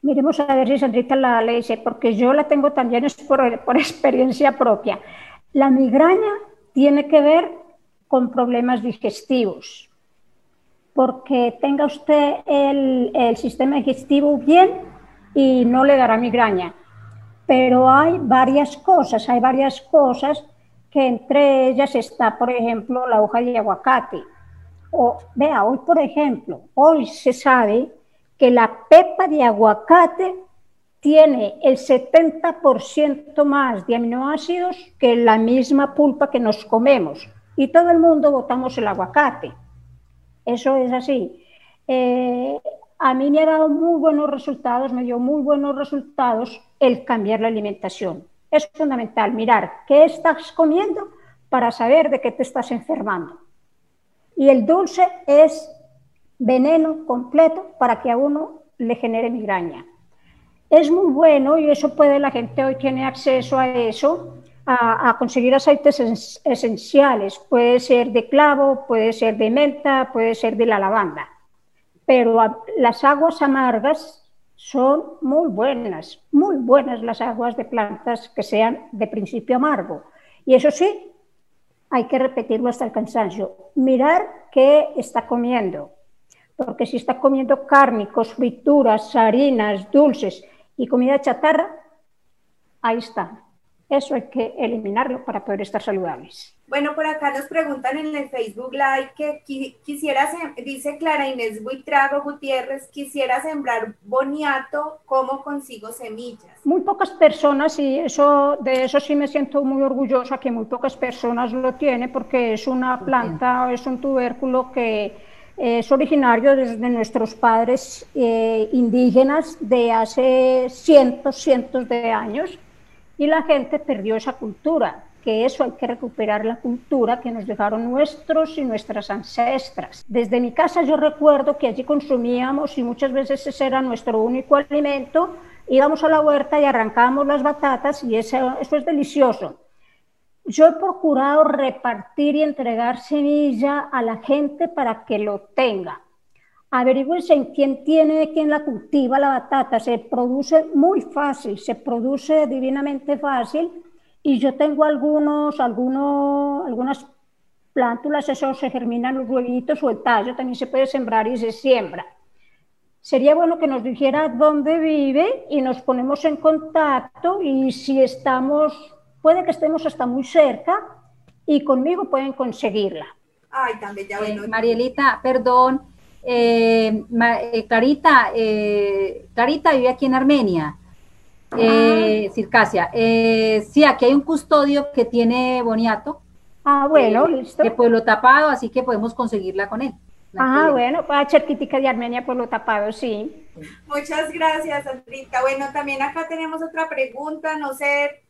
Miremos a ver si Sandrita la le dice, porque yo la tengo también por experiencia propia. La migraña tiene que ver con problemas digestivos, porque tenga usted el, sistema digestivo bien y no le dará migraña. Pero hay varias cosas, hay varias cosas que entre ellas está, por ejemplo, la hoja de aguacate. O vea, hoy, por ejemplo, hoy se sabe que la pepa de aguacate tiene el 70% más de aminoácidos que la misma pulpa que nos comemos y todo el mundo votamos el aguacate. Eso es así. Eh, a mí me ha dado muy buenos resultados, me dio muy buenos resultados el cambiar la alimentación. Es fundamental mirar qué estás comiendo para saber de qué te estás enfermando. Y el dulce es veneno completo para que a uno le genere migraña. Es muy bueno y eso puede, la gente hoy tiene acceso a eso, a, conseguir aceites esenciales. Puede ser de clavo, puede ser de menta, puede ser de la lavanda. Pero las aguas amargas son muy buenas, muy buenas las aguas de plantas que sean de principio amargo. Y eso sí, hay que repetirlo hasta el cansancio. Mirar qué está comiendo. Porque si está comiendo cárnicos, frituras, harinas, dulces y comida chatarra, ahí está, eso hay que eliminarlo para poder estar saludables. Bueno, por acá nos preguntan en el Facebook Live que quisiera, dice Clara Inés Buitrago Gutiérrez, quisiera sembrar boniato, ¿cómo consigo semillas? Muy pocas personas, y eso, de eso sí me siento muy orgullosa, que muy pocas personas lo tienen, porque es una planta, es un tubérculo que es originario desde nuestros padres eh, indígenas de hace cientos, cientos de años y la gente perdió esa cultura, que eso hay que recuperar la cultura que nos dejaron nuestros y nuestras ancestras. Desde mi casa yo recuerdo que allí consumíamos y muchas veces ese era nuestro único alimento, íbamos a la huerta y arrancábamos las batatas y eso, eso es delicioso. Yo he procurado repartir y entregar semilla a la gente para que lo tenga Averigüense en quién tiene, quién la cultiva la batata. Se produce muy fácil, se produce divinamente fácil. Y yo tengo algunos, algunos, algunas plántulas, eso se germinan los huevitos o el tallo, también se puede sembrar y se siembra. Sería bueno que nos dijera dónde vive y nos ponemos en contacto y si estamos, puede que estemos hasta muy cerca y conmigo pueden conseguirla. Ay, también ya bueno. Marielita, perdón, eh, eh, Clarita, eh, Clarita vive aquí en Armenia, eh, Circasia. sí, aquí hay un custodio que tiene boniato. Ah, bueno, listo. De Pueblo Tapado, así que podemos conseguirla con él. ah, bueno, para Cherquitica de Armenia, Pueblo Tapado, sí. Muchas gracias, Andrita. Bueno, también acá tenemos otra pregunta, no sé,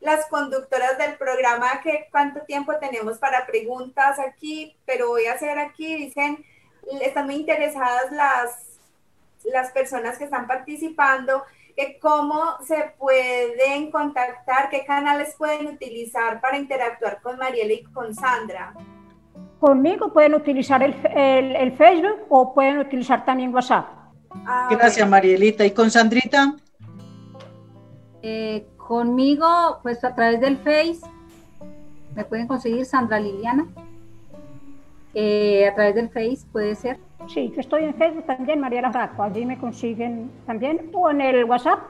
las conductoras del programa, que cuánto tiempo tenemos para preguntas aquí, pero voy a hacer aquí, dicen están muy interesadas las, las personas que están participando, que cómo se pueden contactar, qué canales pueden utilizar para interactuar con Mariela y con Sandra. Conmigo pueden utilizar el, el, Facebook o pueden utilizar también WhatsApp. Ah, Gracias, Marielita. ¿Y con Sandrita? Eh, conmigo, pues a través del Face, me pueden conseguir Sandra Liliana. Eh, a través del Face, puede ser. Sí, yo estoy en Facebook también, María Raco, allí me consiguen también, o en el WhatsApp,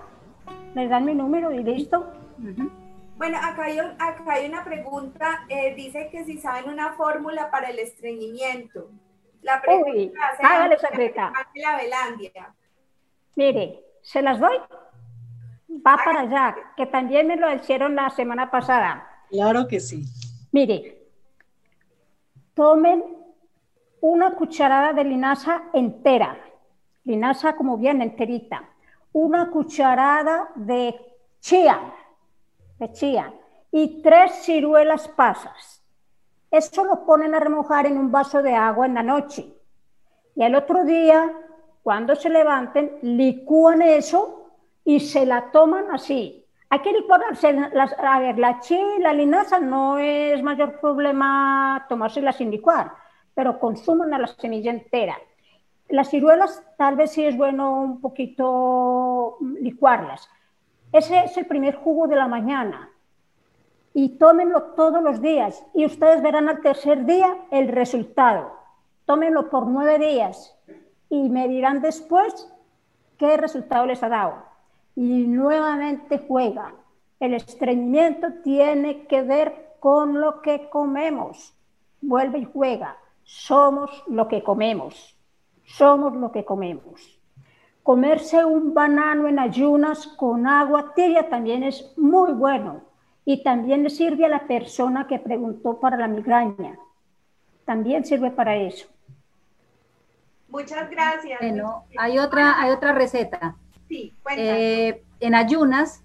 les dan mi número y listo. Bueno, acá hay, acá hay una pregunta, eh, dice que si saben una fórmula para el estreñimiento. La pregunta Uy, hágale secreta. La Belandia. Mire, ¿se las doy? Va para allá, que también me lo hicieron la semana pasada. Claro que sí. Mire, tomen una cucharada de linaza entera, linaza como bien enterita, una cucharada de chía, de chía, y tres ciruelas pasas. Eso lo ponen a remojar en un vaso de agua en la noche. Y al otro día, cuando se levanten, licúan eso y se la toman así. Hay que licuarse, a ver, la chía y la linaza no es mayor problema tomársela sin licuar, pero consuman a la semilla entera. Las ciruelas tal vez sí es bueno un poquito licuarlas. Ese es el primer jugo de la mañana y tómenlo todos los días y ustedes verán al tercer día el resultado. Tómenlo por nueve días y me dirán después qué resultado les ha dado. Y nuevamente juegan. El estreñimiento tiene que ver con lo que comemos. Vuelve y juega. Somos lo que comemos. Somos lo que comemos. Comerse un banano en ayunas con agua tibia también es muy bueno y también le sirve a la persona que preguntó para la migraña. También sirve para eso. Muchas gracias. Bueno, hay otra, hay otra receta. Sí, eh, en ayunas,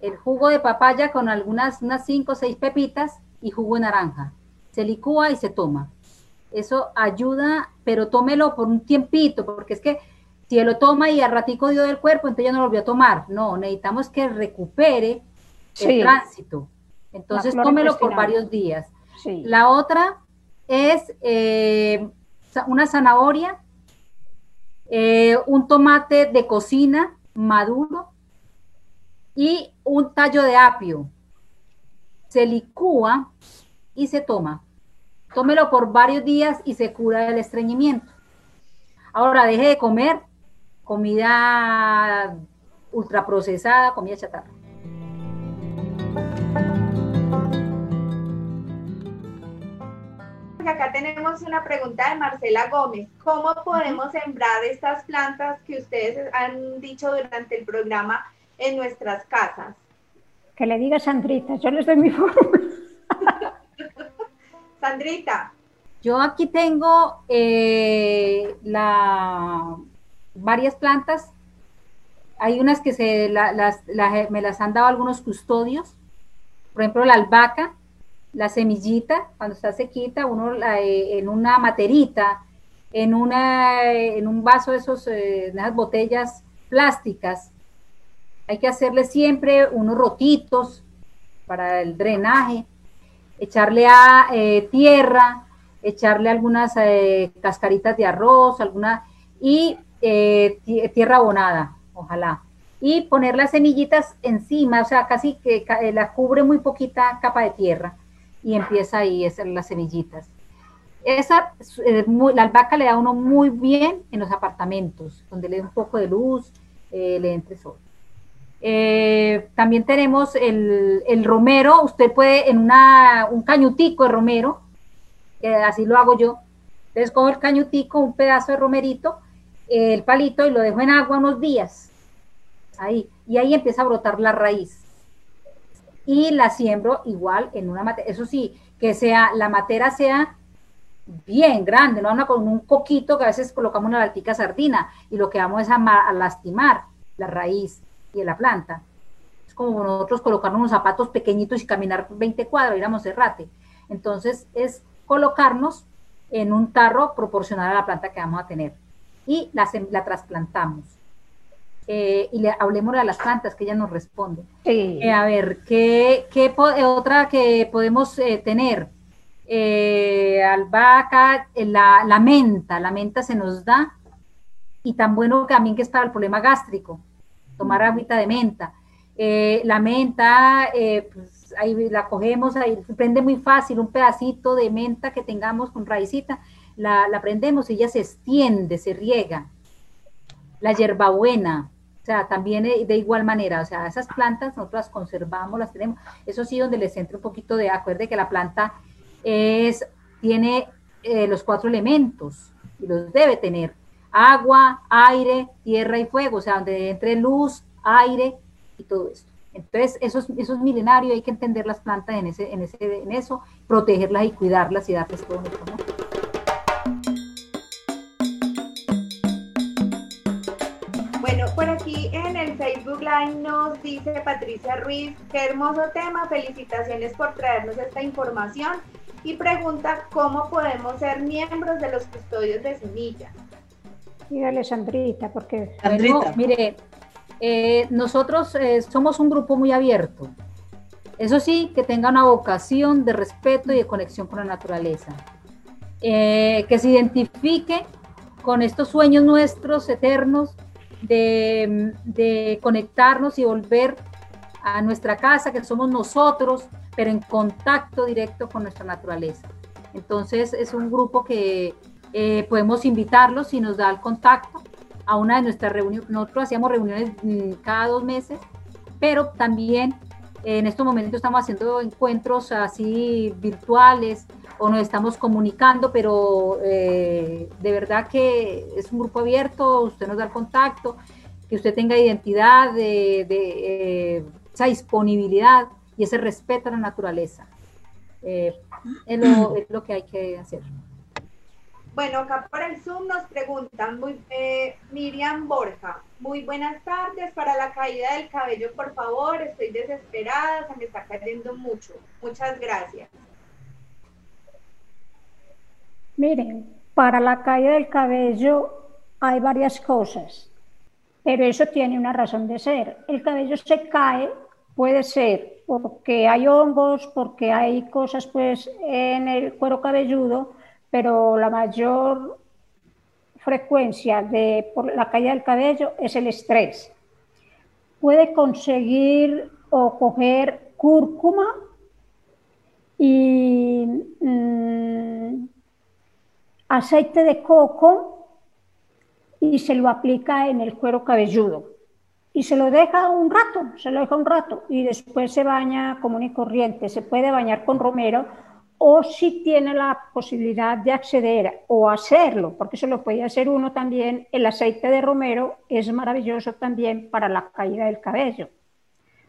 el jugo de papaya con algunas, unas 5 o 6 pepitas y jugo de naranja. Se licúa y se toma. Eso ayuda, pero tómelo por un tiempito, porque es que si él lo toma y al ratico dio del cuerpo, entonces ya no lo volvió a tomar. No, necesitamos que recupere el tránsito. Entonces tómelo por varios días. La otra es eh, una zanahoria, eh, un tomate de cocina maduro y un tallo de apio. Se licúa y se toma. Tómelo por varios días y se cura el estreñimiento. Ahora deje de comer comida ultraprocesada, comida chatarra. Acá tenemos una pregunta de Marcela Gómez. ¿Cómo podemos sembrar estas plantas que ustedes han dicho durante el programa en nuestras casas? Que le diga Sandrita, yo les doy mi fórmula. Sandrita. Yo aquí tengo eh, la, varias plantas. Hay unas que se me las han dado algunos custodios por ejemplo, la albahaca, la semillita, cuando está sequita, uno eh, en una materita, en, una, en un vaso de, esos, eh, esas botellas plásticas, hay que hacerle siempre unos rotitos para el drenaje, echarle a eh, tierra, echarle algunas cascaritas de arroz, alguna y tierra abonada, ojalá y poner las semillitas encima, o sea, casi que eh, la cubre muy poquita capa de tierra y empieza ahí a hacer las semillitas. Esa, eh, la albahaca le da uno muy bien en los apartamentos, donde le da un poco de luz, eh, le entre sol. También tenemos el, el, romero, usted puede en una, un cañutico de romero, así lo hago yo, entonces cojo el cañutico, un pedazo de romerito, el palito y lo dejo en agua unos días. Ahí, y ahí empieza a brotar la raíz. Y la siembro igual en una matera, eso sí, que sea, la matera sea bien grande, no con un coquito que a veces colocamos una latica sardina y lo que vamos es a, lastimar la raíz la planta. Es como nosotros colocarnos unos zapatos pequeñitos y caminar 20 cuadros, ir a Monserrate. Entonces es colocarnos en un tarro proporcional a la planta que vamos a tener y la, la trasplantamos. Eh, y le hablemos de las plantas que ella nos responde. Eh, a ver, ¿qué, qué eh, otra que podemos tener? albahaca, la, la, menta, la menta se nos da y tan bueno también que es para el problema gástrico, tomar agüita de menta. la menta, pues ahí la cogemos, ahí prende muy fácil, un pedacito de menta que tengamos con raicita, la, la prendemos y ella se extiende, se riega. La hierbabuena, o sea, también eh, de igual manera, o sea, esas plantas nosotros las conservamos, las tenemos. Eso sí, donde les entre un poquito de, acuerde que la planta es, tiene eh, los cuatro elementos y los debe tener. Agua, aire, tierra y fuego, o sea, donde entre luz, aire y todo esto. Entonces, eso es, eso es milenario, hay que entender las plantas en, ese, en, ese, en eso, protegerlas y cuidarlas y darles todo nuestro amor. Bueno, por aquí en el Facebook Live nos dice Patricia Ruiz, qué hermoso tema, felicitaciones por traernos esta información y pregunta cómo podemos ser miembros de los custodios de semilla. Dígale, Sandrita, porque... Sandrita. mire, eh, nosotros eh, somos un grupo muy abierto. Eso sí, que tenga una vocación de respeto y de conexión con la naturaleza. Eh, que se identifique con estos sueños nuestros eternos de, de, conectarnos y volver a nuestra casa, que somos nosotros, pero en contacto directo con nuestra naturaleza. Entonces es un grupo que podemos invitarlos si nos da el contacto a una de nuestras reuniones. Nosotros hacíamos reuniones mm, cada dos meses, pero también en estos momentos estamos haciendo encuentros así virtuales o nos estamos comunicando, pero eh, de verdad que es un grupo abierto, usted nos da el contacto, que usted tenga identidad, de, eh, esa disponibilidad y ese respeto a la naturaleza. Eh, es lo que hay que hacer. Bueno, acá por el Zoom nos preguntan, eh, Miriam Borja, muy buenas tardes, para la caída del cabello, por favor, estoy desesperada, se me está cayendo mucho. Muchas gracias. Miren, para la caída del cabello hay varias cosas, pero eso tiene una razón de ser. El cabello se cae, puede ser porque hay hongos, porque hay cosas pues en el cuero cabelludo, pero la mayor frecuencia de por la caída del cabello es el estrés. Puede conseguir o coger cúrcuma y mm, aceite de coco y se lo aplica en el cuero cabelludo. Y se lo deja un rato, se lo deja un rato y después se baña común y corriente. Se puede bañar con romero o si tiene la posibilidad de acceder o hacerlo, porque eso lo puede hacer uno también, el aceite de romero es maravilloso también para la caída del cabello.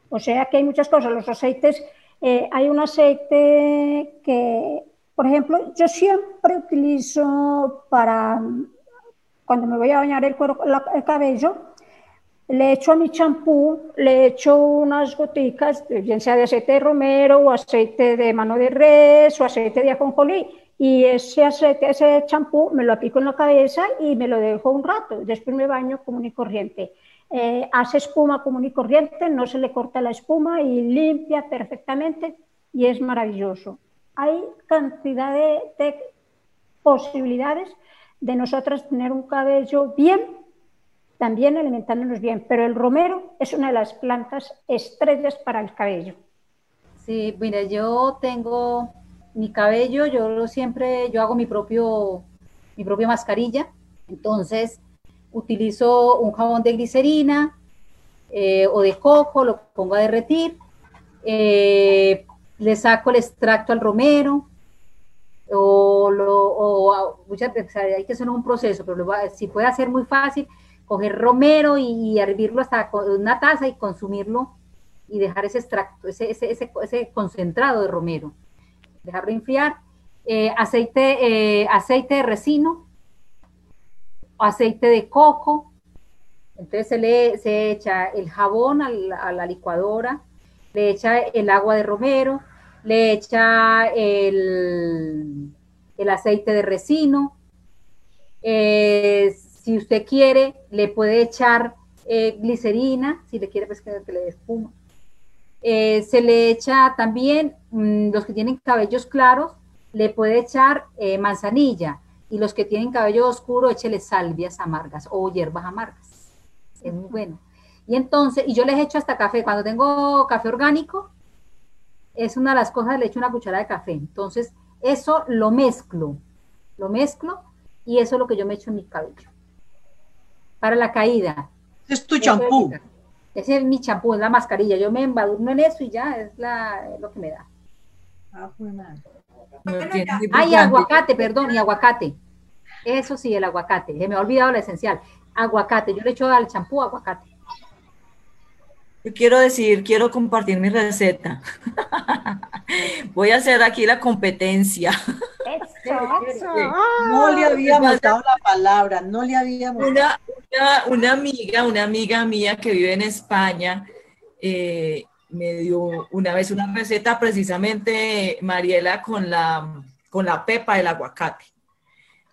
O sea que hay muchas cosas, los aceites, eh, hay un aceite que, por ejemplo, yo siempre utilizo para, cuando me voy a bañar el cabello, le echo a mi champú, le echo unas goticas, bien sea de aceite de romero o aceite de mano de res o aceite de ajonjolí, y ese aceite, ese champú me lo aplico en la cabeza y me lo dejo un rato, después me baño común y corriente. Eh, hace espuma común y corriente, no se le corta la espuma y limpia perfectamente y es maravilloso. Hay cantidad de, de posibilidades de nosotras tener un cabello bien también alimentándonos bien, pero el romero es una de las plantas estrellas para el cabello. Sí, mira, yo tengo mi cabello, yo siempre, yo hago mi propio, mi propia mascarilla, entonces utilizo un jabón de glicerina eh, o de coco, lo pongo a derretir, eh, le saco el extracto al romero, o, lo, muchas veces hay que hacer un proceso, pero si puede hacer muy fácil, coger romero y hervirlo hasta una taza y consumirlo y dejar ese extracto, ese, ese, ese, concentrado de romero. Dejarlo enfriar. Eh, aceite, eh, aceite de resino, aceite de coco. Entonces se le se echa el jabón a la, licuadora, le echa el agua de romero, le echa el, el aceite de resino, eh, si usted quiere, le puede echar eh, glicerina, si le quiere pues que, le dé espuma. Eh, se le echa también, mm, los que tienen cabellos claros, le puede echar eh, manzanilla. Y los que tienen cabello oscuro, échele salvias amargas o hierbas amargas. Es muy bueno. Y entonces, y yo les echo hasta café. Cuando tengo café orgánico, es una de las cosas, le echo una cucharada de café. Entonces, eso lo mezclo. Lo mezclo y eso es lo que yo me echo en mi cabello para la caída. Es tu champú. Ese es mi champú, es la mascarilla. Yo me embadurno en eso y ya es la, lo que me da. Ah, Ay, aguacate, perdón, y aguacate. Eso sí, el aguacate. Se me ha olvidado lo esencial. Aguacate. Yo le echo al champú aguacate. Yo quiero decir, quiero compartir mi receta. Voy a hacer aquí la competencia. No le habíamos dado la palabra, no le habíamos una, una, una amiga, una amiga mía que vive en España, eh, me dio una vez una receta precisamente, Mariela, con la, con la pepa del aguacate.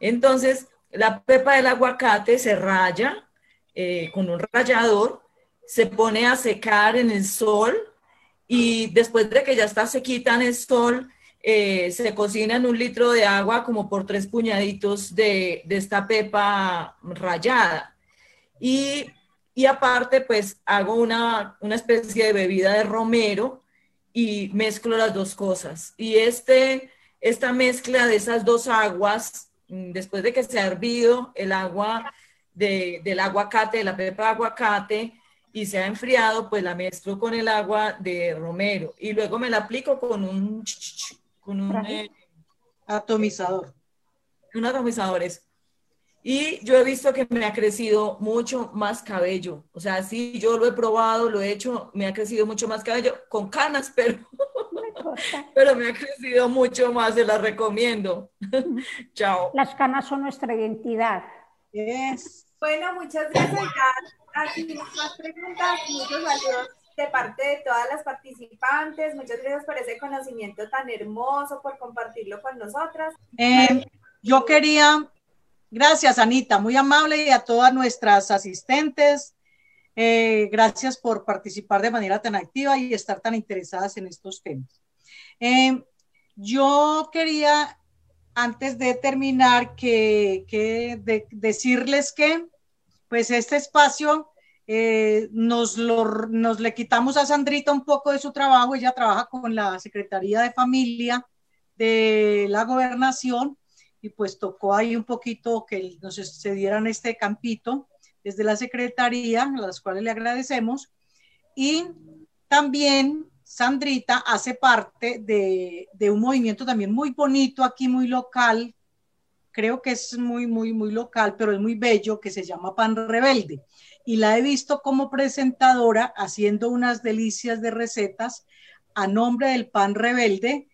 Entonces, la pepa del aguacate se raya eh, con un rallador, se pone a secar en el sol y después de que ya está sequita en el sol, eh, se cocina en un litro de agua como por tres puñaditos de, de esta pepa rallada. Y, y, aparte, pues hago una, una especie de bebida de romero y mezclo las dos cosas. Y este, esta mezcla de esas dos aguas, mm, después de que se ha hervido el agua de, del aguacate, de la pepa de aguacate, y se ha enfriado, pues la mezclo con el agua de romero y luego me la aplico con un, con un eh, atomizador. Un atomizador es. Y yo he visto que me ha crecido mucho más cabello. O sea, sí, yo lo he probado, lo he hecho, me ha crecido mucho más cabello, con canas, pero, pero me ha crecido mucho más, se las recomiendo. Chao. Las canas son nuestra identidad. Bueno, muchas gracias aquí más preguntas, muchos saludos de parte de todas las participantes. Muchas gracias por ese conocimiento tan hermoso, por compartirlo con nosotras. Eh, yo quería, gracias Anita, muy amable y a todas nuestras asistentes. Eh, gracias por participar de manera tan activa y estar tan interesadas en estos temas. Eh, yo quería, antes de terminar, que, que decirles que pues este espacio eh, nos, lo, nos le quitamos a Sandrita un poco de su trabajo, ella trabaja con la Secretaría de Familia de la Gobernación y pues tocó ahí un poquito que nos se dieran este campito desde la Secretaría, a las cuales le agradecemos. Y también Sandrita hace parte de, un movimiento también muy bonito aquí, muy local, creo que es muy, muy, muy local, pero es muy bello, que se llama Pan Rebelde. Y la he visto como presentadora haciendo unas delicias de recetas a nombre del Pan Rebelde,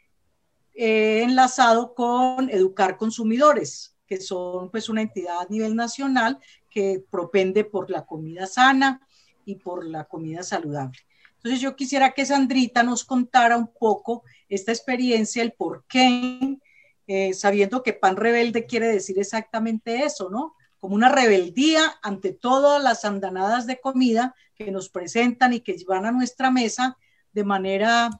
eh, enlazado con Educar Consumidores, que son pues una entidad a nivel nacional que propende por la comida sana y por la comida saludable. Entonces yo quisiera que Sandrita nos contara un poco esta experiencia, el por qué eh, sabiendo que pan rebelde quiere decir exactamente eso, ¿no? Como una rebeldía ante todas las andanadas de comida que nos presentan y que van a nuestra mesa de manera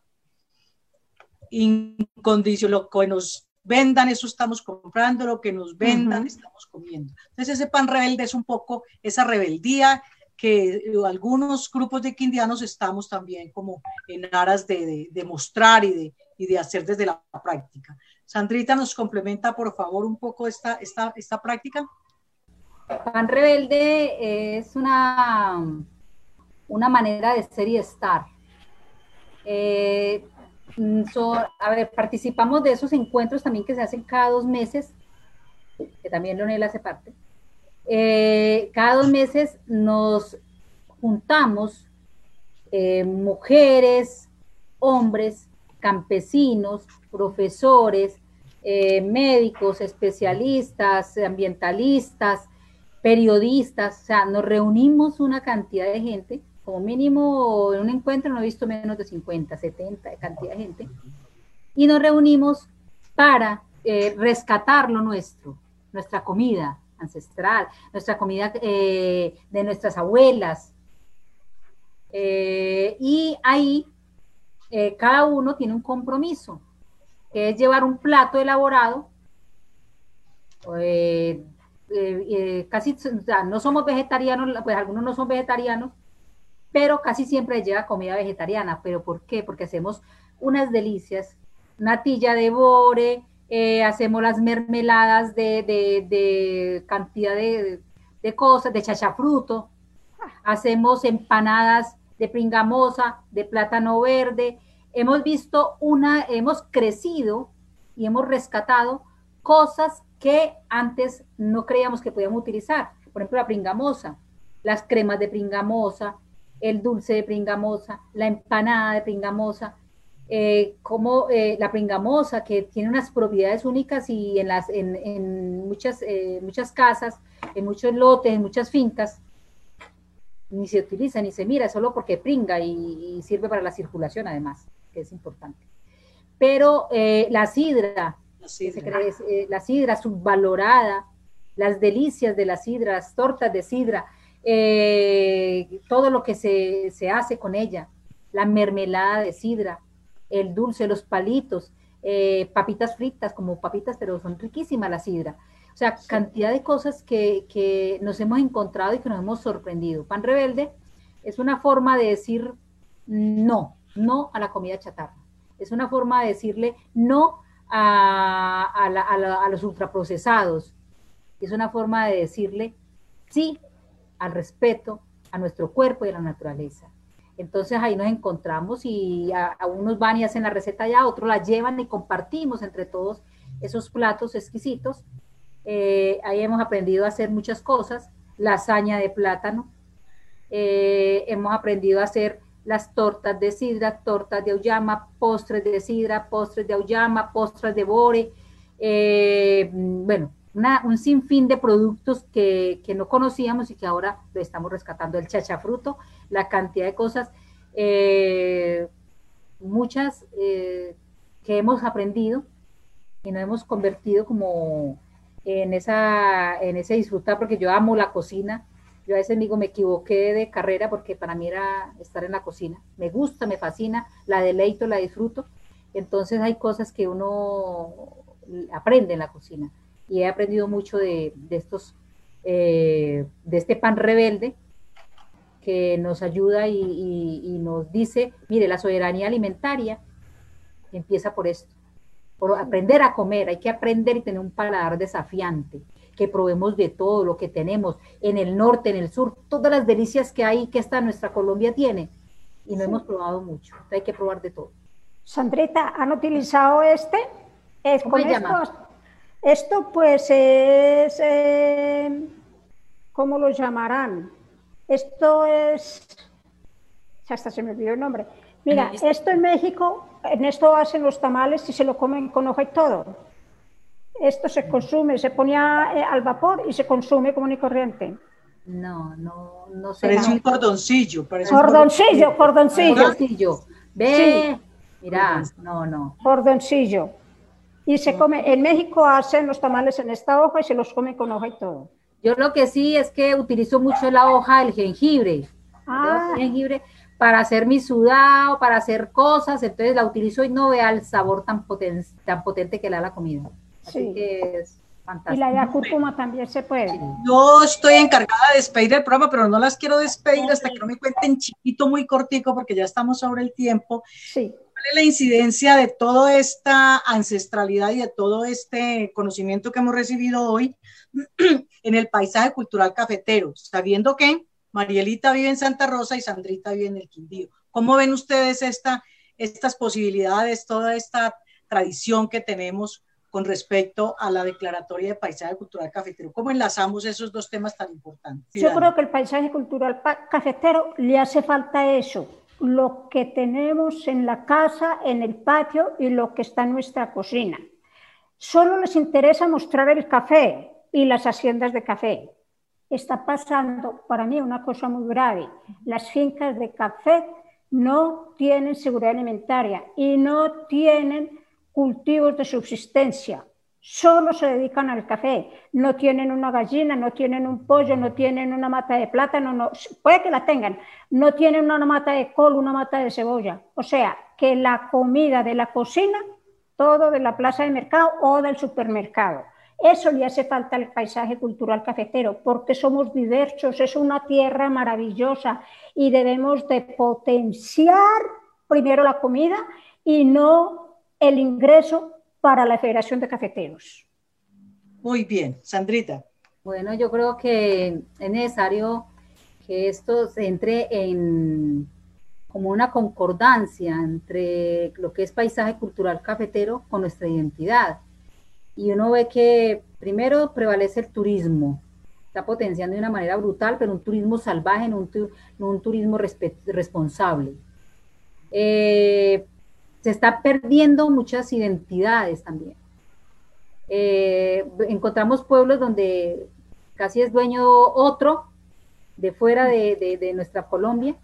incondicional, lo que nos vendan, eso estamos comprando, lo que nos vendan, estamos comiendo. Entonces ese pan rebelde es un poco esa rebeldía que algunos grupos de quindianos estamos también como en aras de, de, mostrar y de, y de hacer desde la práctica. Sandrita, ¿nos complementa por favor un poco esta, esta, esta práctica? Pan Rebelde es una, una manera de ser y estar. Eh, a ver, participamos de esos encuentros también que se hacen cada dos meses, que también Leonel hace parte. Eh, cada dos meses nos juntamos eh, mujeres, hombres, campesinos, profesores, eh, médicos, especialistas, ambientalistas, periodistas, o sea, nos reunimos una cantidad de gente, como mínimo en un encuentro no he visto menos de 50, 70 de cantidad de gente, y nos reunimos para eh, rescatar lo nuestro, nuestra comida ancestral, nuestra comida eh, de nuestras abuelas. y ahí cada uno tiene un compromiso que es llevar un plato elaborado. Eh, eh, eh, casi, no somos vegetarianos, pues algunos no son vegetarianos, pero casi siempre lleva comida vegetariana. ¿Pero por qué? Porque hacemos unas delicias, natilla de bore, hacemos las mermeladas de, cantidad de, de, cosas, de chachafruto, hacemos empanadas de pringamosa, de plátano verde, hemos visto una, hemos crecido y hemos rescatado cosas que antes no creíamos que podíamos utilizar. Por ejemplo, la pringamosa, las cremas de pringamosa, el dulce de pringamosa, la empanada de pringamosa, eh, como eh, la pringamosa, que tiene unas propiedades únicas y en, las, en, muchas, eh, muchas casas, en muchos lotes, en muchas fincas, ni se utiliza ni se mira, solo porque pringa y, sirve para la circulación además, que es importante. Pero la sidra, la sidra. la sidra subvalorada, las delicias de la sidra, las tortas de sidra, todo lo que se, se hace con ella, la mermelada de sidra, el dulce, los palitos, eh, papitas fritas como papitas, pero son riquísimas la sidra. O sea, cantidad de cosas que, nos hemos encontrado y que nos hemos sorprendido. Pan rebelde es una forma de decir no, no a la comida chatarra. Es una forma de decirle no a, a los ultraprocesados. Es una forma de decirle sí al respeto a nuestro cuerpo y a la naturaleza. Entonces ahí nos encontramos y a, unos van y hacen la receta ya, otros la llevan y compartimos entre todos esos platos exquisitos. Eh, ahí hemos aprendido a hacer muchas cosas, lasaña de plátano, eh, hemos aprendido a hacer las tortas de sidra, tortas de auyama, postres de sidra, postres de auyama, postres de bore, eh, bueno, un sinfín de productos que, que, no conocíamos y que ahora lo estamos rescatando, el chachafruto, la cantidad de cosas, eh, muchas eh, que hemos aprendido y nos hemos convertido como en, esa, en ese disfrutar, porque yo amo la cocina. Yo a veces digo, me equivoqué de carrera porque para mí era estar en la cocina. Me gusta, me fascina, la deleito, la disfruto. Entonces hay cosas que uno aprende en la cocina. Y he aprendido mucho de, estos, eh, de este pan rebelde, que nos ayuda y, nos dice, mire, la soberanía alimentaria empieza por esto, por aprender a comer, hay que aprender y tener un paladar desafiante, que probemos de todo lo que tenemos en el norte, en el sur, todas las delicias que hay que esta nuestra Colombia tiene y no hemos probado mucho, hay que probar de todo. Sandrita, ¿han utilizado este? Es, ¿Cómo esto, esto pues es, eh, ¿cómo lo llamarán? Esto es, hasta se me olvidó el nombre. Mira, esto en México, en esto hacen los tamales y se lo comen con hoja y todo. Esto se consume, se ponía eh, al vapor y se consume común y corriente. No, no, no sé. Parece un cordoncillo. cordoncillo, cordoncillo. Cordoncillo. Ve, mira, no, no. Cordoncillo. Y se come, en México hacen los tamales en esta hoja y se los come con hoja y todo. Yo lo que sí es que utilizo mucho la hoja del jengibre. Ah. jengibre para hacer mi sudado, para hacer cosas, entonces la utilizo y no vea el sabor tan potente, tan potente que le da la comida. Así que es fantástico. Y la de cúrcuma también se puede. Yo estoy encargada de despedir el programa, pero no las quiero despedir hasta que no me cuenten chiquito, muy cortico, porque ya estamos sobre el tiempo. Sí. ¿Cuál es la incidencia de toda esta ancestralidad y de todo este conocimiento que hemos recibido hoy en el paisaje cultural cafetero, sabiendo que Marielita vive en Santa Rosa y Sandrita vive en el Quindío. ¿Cómo ven ustedes esta, estas posibilidades, toda esta tradición que tenemos con respecto a la declaratoria de paisaje cultural cafetero? ¿Cómo enlazamos esos dos temas tan importantes? Yo creo que el paisaje cultural cafetero le hace falta eso, lo que tenemos en la casa, en el patio y lo que está en nuestra cocina. Solo les interesa mostrar el café, y las haciendas de café. Está pasando para mí una cosa muy grave. Las fincas de café no tienen seguridad alimentaria y no tienen cultivos de subsistencia. Solo se dedican al café. No tienen una gallina, no tienen un pollo, no tienen una mata de plátano, no, puede que la tengan. No tienen una mata de col, una mata de cebolla. O sea, que la comida de la cocina, todo de la plaza de mercado o del supermercado. Eso le hace falta al paisaje cultural cafetero, porque somos diversos, es una tierra maravillosa y debemos de potenciar primero la comida y no el ingreso para la Federación de Cafeteros. Muy bien, Sandrita. Bueno, yo creo que es necesario que esto se entre en como una concordancia entre lo que es paisaje cultural cafetero con nuestra identidad y uno ve que primero prevalece el turismo, está potenciando de una manera brutal, pero un turismo salvaje, no un, turismo responsable. Eh, se está perdiendo muchas identidades también. Eh, encontramos pueblos donde casi es dueño otro, de fuera de, nuestra Colombia,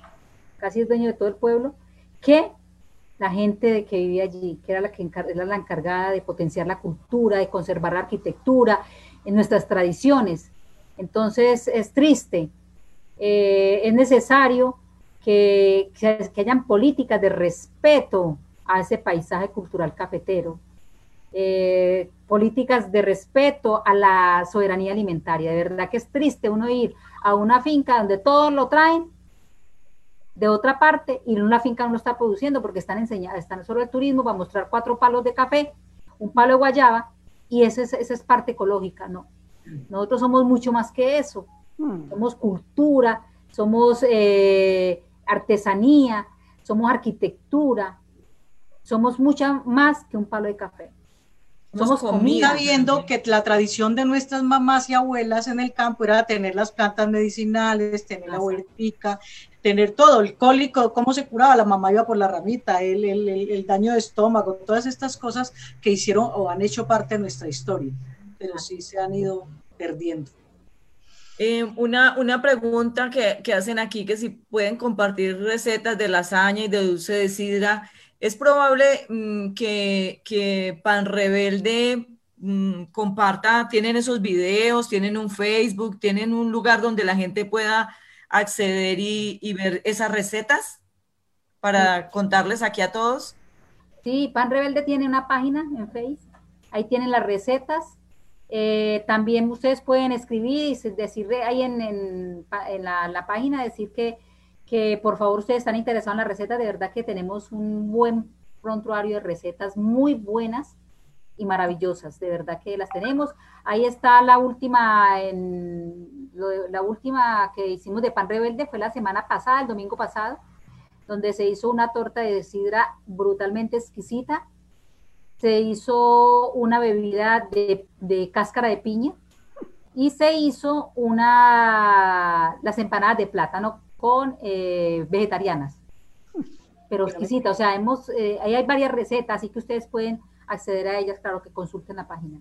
casi es dueño de todo el pueblo, que la gente que vivía allí, que era la que era la encargada de potenciar la cultura, de conservar la arquitectura, en nuestras tradiciones. Entonces es triste, eh, es necesario que, que, hayan políticas de respeto a ese paisaje cultural cafetero, eh, políticas de respeto a la soberanía alimentaria. De verdad que es triste uno ir a una finca donde todos lo traen de otra parte y en una finca no está produciendo porque están enseñando, están solo el turismo para mostrar cuatro palos de café, un palo de guayaba y esa es, esa es parte ecológica, ¿no? Nosotros somos mucho más que eso, hmm. somos cultura, somos eh, artesanía, somos arquitectura, somos mucha más que un palo de café. Somos comida. viendo que la tradición de nuestras mamás y abuelas en el campo era tener las plantas medicinales, tener la huertica, tener todo, el cólico, cómo se curaba, la mamá iba por la ramita, el, el, el, daño de estómago, todas estas cosas que hicieron o han hecho parte de nuestra historia, pero sí se han ido perdiendo. Eh, una, una pregunta que, que, hacen aquí, que si pueden compartir recetas de lasaña y de dulce de sidra es probable mm, que, que, Pan Rebelde mm, comparta, tienen esos videos, tienen un Facebook, tienen un lugar donde la gente pueda acceder y, ver esas recetas para contarles aquí a todos. Sí, Pan Rebelde tiene una página en Facebook, ahí tienen las recetas. Eh, también ustedes pueden escribir y decirle ahí en, en, la, la página, decir que que por favor ustedes están interesados en la receta, de verdad que tenemos un buen prontuario de recetas muy buenas y maravillosas, de verdad que las tenemos. Ahí está la última, en, la última que hicimos de pan rebelde fue la semana pasada, el domingo pasado, donde se hizo una torta de sidra brutalmente exquisita. Se hizo una bebida de, de cáscara de piña y se hizo una, las empanadas de plátano con eh, vegetarianas, pero exquisita. O sea, hemos, eh, ahí hay varias recetas, así que ustedes pueden acceder a ellas, claro que consulten la página.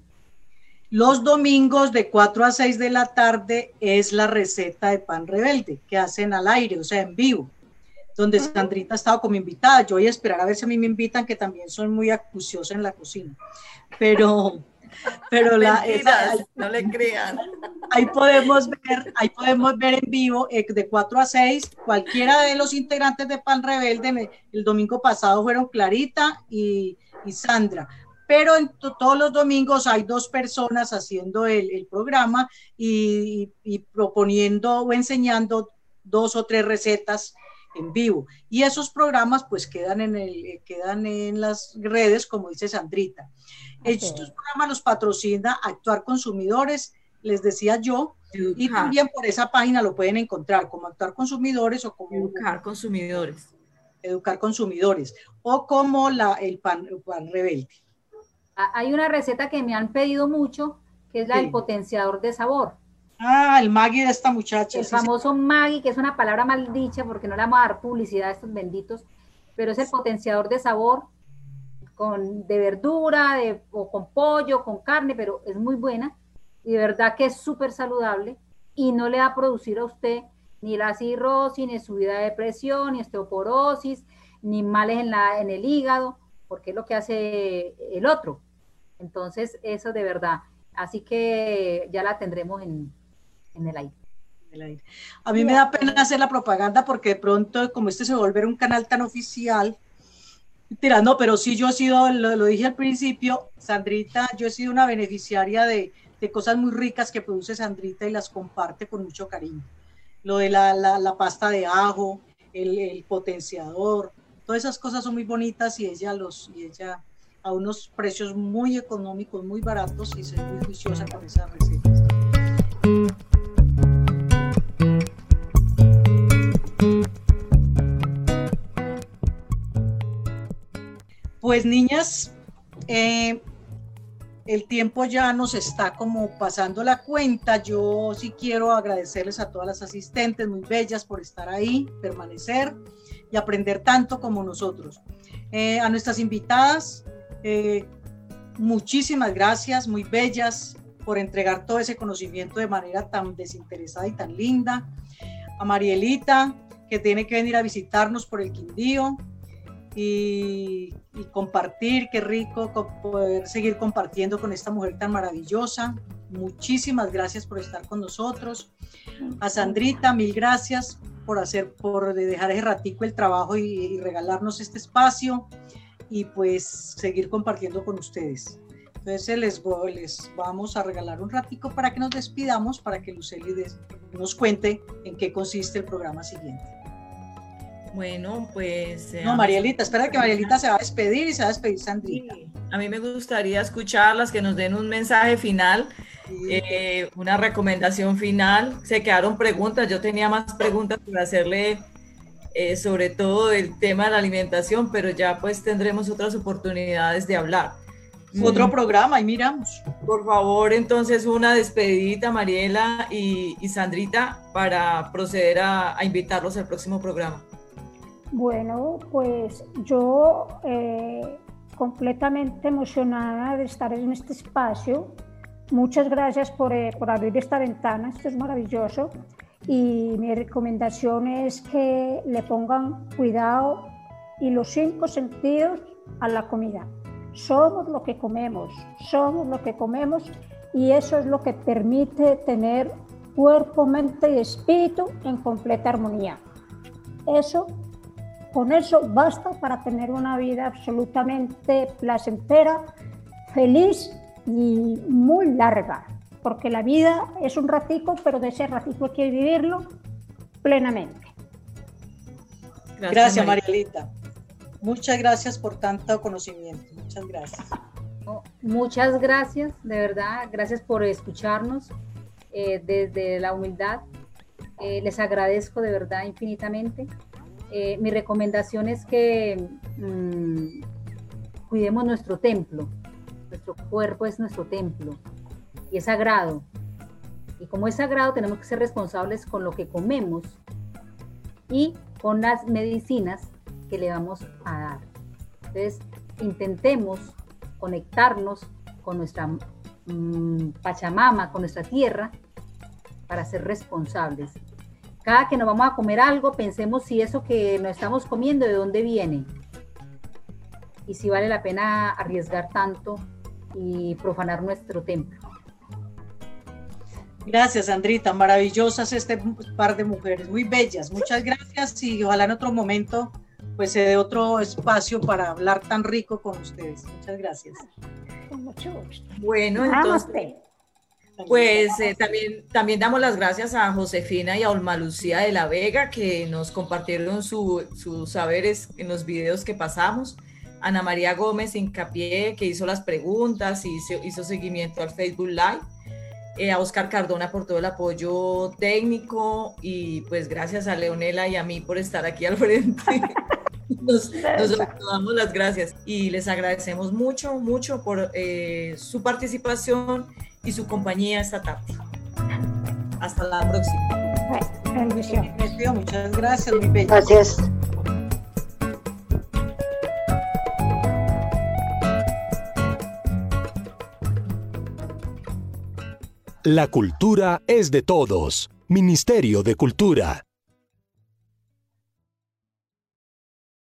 Los domingos de 4 a 6 de la tarde es la receta de pan rebelde que hacen al aire, o sea, en vivo, donde Sandrita ha estado como invitada. Yo voy a esperar a ver si a mí me invitan, que también son muy acuciosa en la cocina. Pero pero la, no le crean. Ahí podemos ver, ahí podemos ver en vivo eh, de 4 a 6 cualquiera de los integrantes de Pan Rebelde. El domingo pasado fueron Clarita y, Sandra. Pero en todos los domingos hay dos personas haciendo el, programa y, y proponiendo o enseñando dos o tres recetas en vivo. Y esos programas pues quedan en, el, quedan en las redes, como dice Sandrita. Estos programas los patrocina Actuar Consumidores, les decía yo, y también por esa página lo pueden encontrar, como Actuar Consumidores o como Educar Consumidores. Educar Consumidores, o como la, el, pan, Rebelde. Hay una receta que me han pedido mucho, que es la del potenciador de sabor. Ah, el Maggi de esta muchacha. El famoso Maggi, que es una palabra maldicha porque no le vamos a dar publicidad a estos benditos, pero es el potenciador de sabor con, de verdura, de, o con pollo, con carne, pero es muy buena y de verdad que es súper saludable y no le va a producir a usted ni la cirrosis, ni subida de presión, ni osteoporosis, ni males en, la, en el hígado, porque es lo que hace el otro. Entonces, eso de verdad. Así que ya la tendremos en, en el aire. A mí me da pena hacer la propaganda porque de pronto, como este se volver un canal tan oficial, Mentira, no, pero sí yo he sido, lo, dije al principio, Sandrita, yo he sido una beneficiaria de, cosas muy ricas que produce Sandrita y las comparte con mucho cariño. Lo de la, pasta de ajo, el, potenciador, todas esas cosas son muy bonitas y ella los, y ella a unos precios muy económicos, muy baratos y es muy juiciosa con esas recetas. Pues niñas, eh, el tiempo ya nos está como pasando la cuenta. Yo sí quiero agradecerles a todas las asistentes muy bellas por estar ahí, permanecer y aprender tanto como nosotros. Eh, a nuestras invitadas, eh, muchísimas gracias, muy bellas, por entregar todo ese conocimiento de manera tan desinteresada y tan linda. A Marielita, que tiene que venir a visitarnos por el Quindío y, compartir, qué rico poder seguir compartiendo con esta mujer tan maravillosa. Muchísimas gracias por estar con nosotros. A Sandrita, mil gracias por hacer, por dejar ese ratico el trabajo y, regalarnos este espacio y pues seguir compartiendo con ustedes. Entonces les, les vamos a regalar un ratico para que nos despidamos, para que Luceli nos cuente en qué consiste el programa siguiente. Bueno, pues... no, Marielita, espera que Marielita se va a despedir y se va a despedir Sandrita. a mí me gustaría escucharlas, que nos den un mensaje final, eh, una recomendación final. Se quedaron preguntas, yo tenía más preguntas para hacerle eh, sobre todo el tema de la alimentación, pero ya pues tendremos otras oportunidades de hablar. Otro mm. programa y miramos. Por favor, entonces una despedida, Mariela y, Sandrita, para proceder a invitarlos al próximo programa. Bueno, pues yo eh, completamente emocionada de estar en este espacio. Muchas gracias por, eh, por, abrir esta ventana, esto es maravilloso. Y mi recomendación es que le pongan cuidado y los cinco sentidos a la comida. Somos lo que comemos, somos lo que comemos y eso es lo que permite tener cuerpo, mente y espíritu en completa armonía. Eso con eso basta para tener una vida absolutamente placentera, feliz y muy larga, porque la vida es un ratico, pero de ese ratico hay que vivirlo plenamente. Gracias, Marielita. Muchas gracias por tanto conocimiento. Muchas gracias. muchas gracias, de verdad. Gracias por escucharnos eh, desde la humildad. Eh, les agradezco de verdad infinitamente. Eh, mi recomendación es que mm, cuidemos nuestro templo. Nuestro cuerpo es nuestro templo y es sagrado. Y como es sagrado, tenemos que ser responsables con lo que comemos y con las medicinas que le vamos a dar. Entonces, intentemos conectarnos con nuestra mm, Pachamama, con nuestra tierra, para ser responsables cada que nos vamos a comer algo, pensemos si eso que nos estamos comiendo, de dónde viene. Y si vale la pena arriesgar tanto y profanar nuestro templo. Gracias, Andrita. Maravillosas este par de mujeres, muy bellas. Muchas gracias y ojalá en otro momento pues se dé otro espacio para hablar tan rico con ustedes. Muchas gracias. Con mucho gusto. Bueno, entonces... Pues eh, también, también damos las gracias a Josefina y a Olma Lucía de la Vega que nos compartieron sus saberes en los videos que pasamos. Ana María Gómez Incapié que hizo las preguntas y hizo, seguimiento al Facebook Live. Eh, a Oscar Cardona por todo el apoyo técnico y pues gracias a Leonela y a mí por estar aquí al frente. Nos, damos las gracias y les agradecemos mucho, mucho por eh, su participación y su compañía esta tarde. Hasta la próxima. Muchas gracias, mi Gracias. La cultura es de todos. Ministerio de Cultura.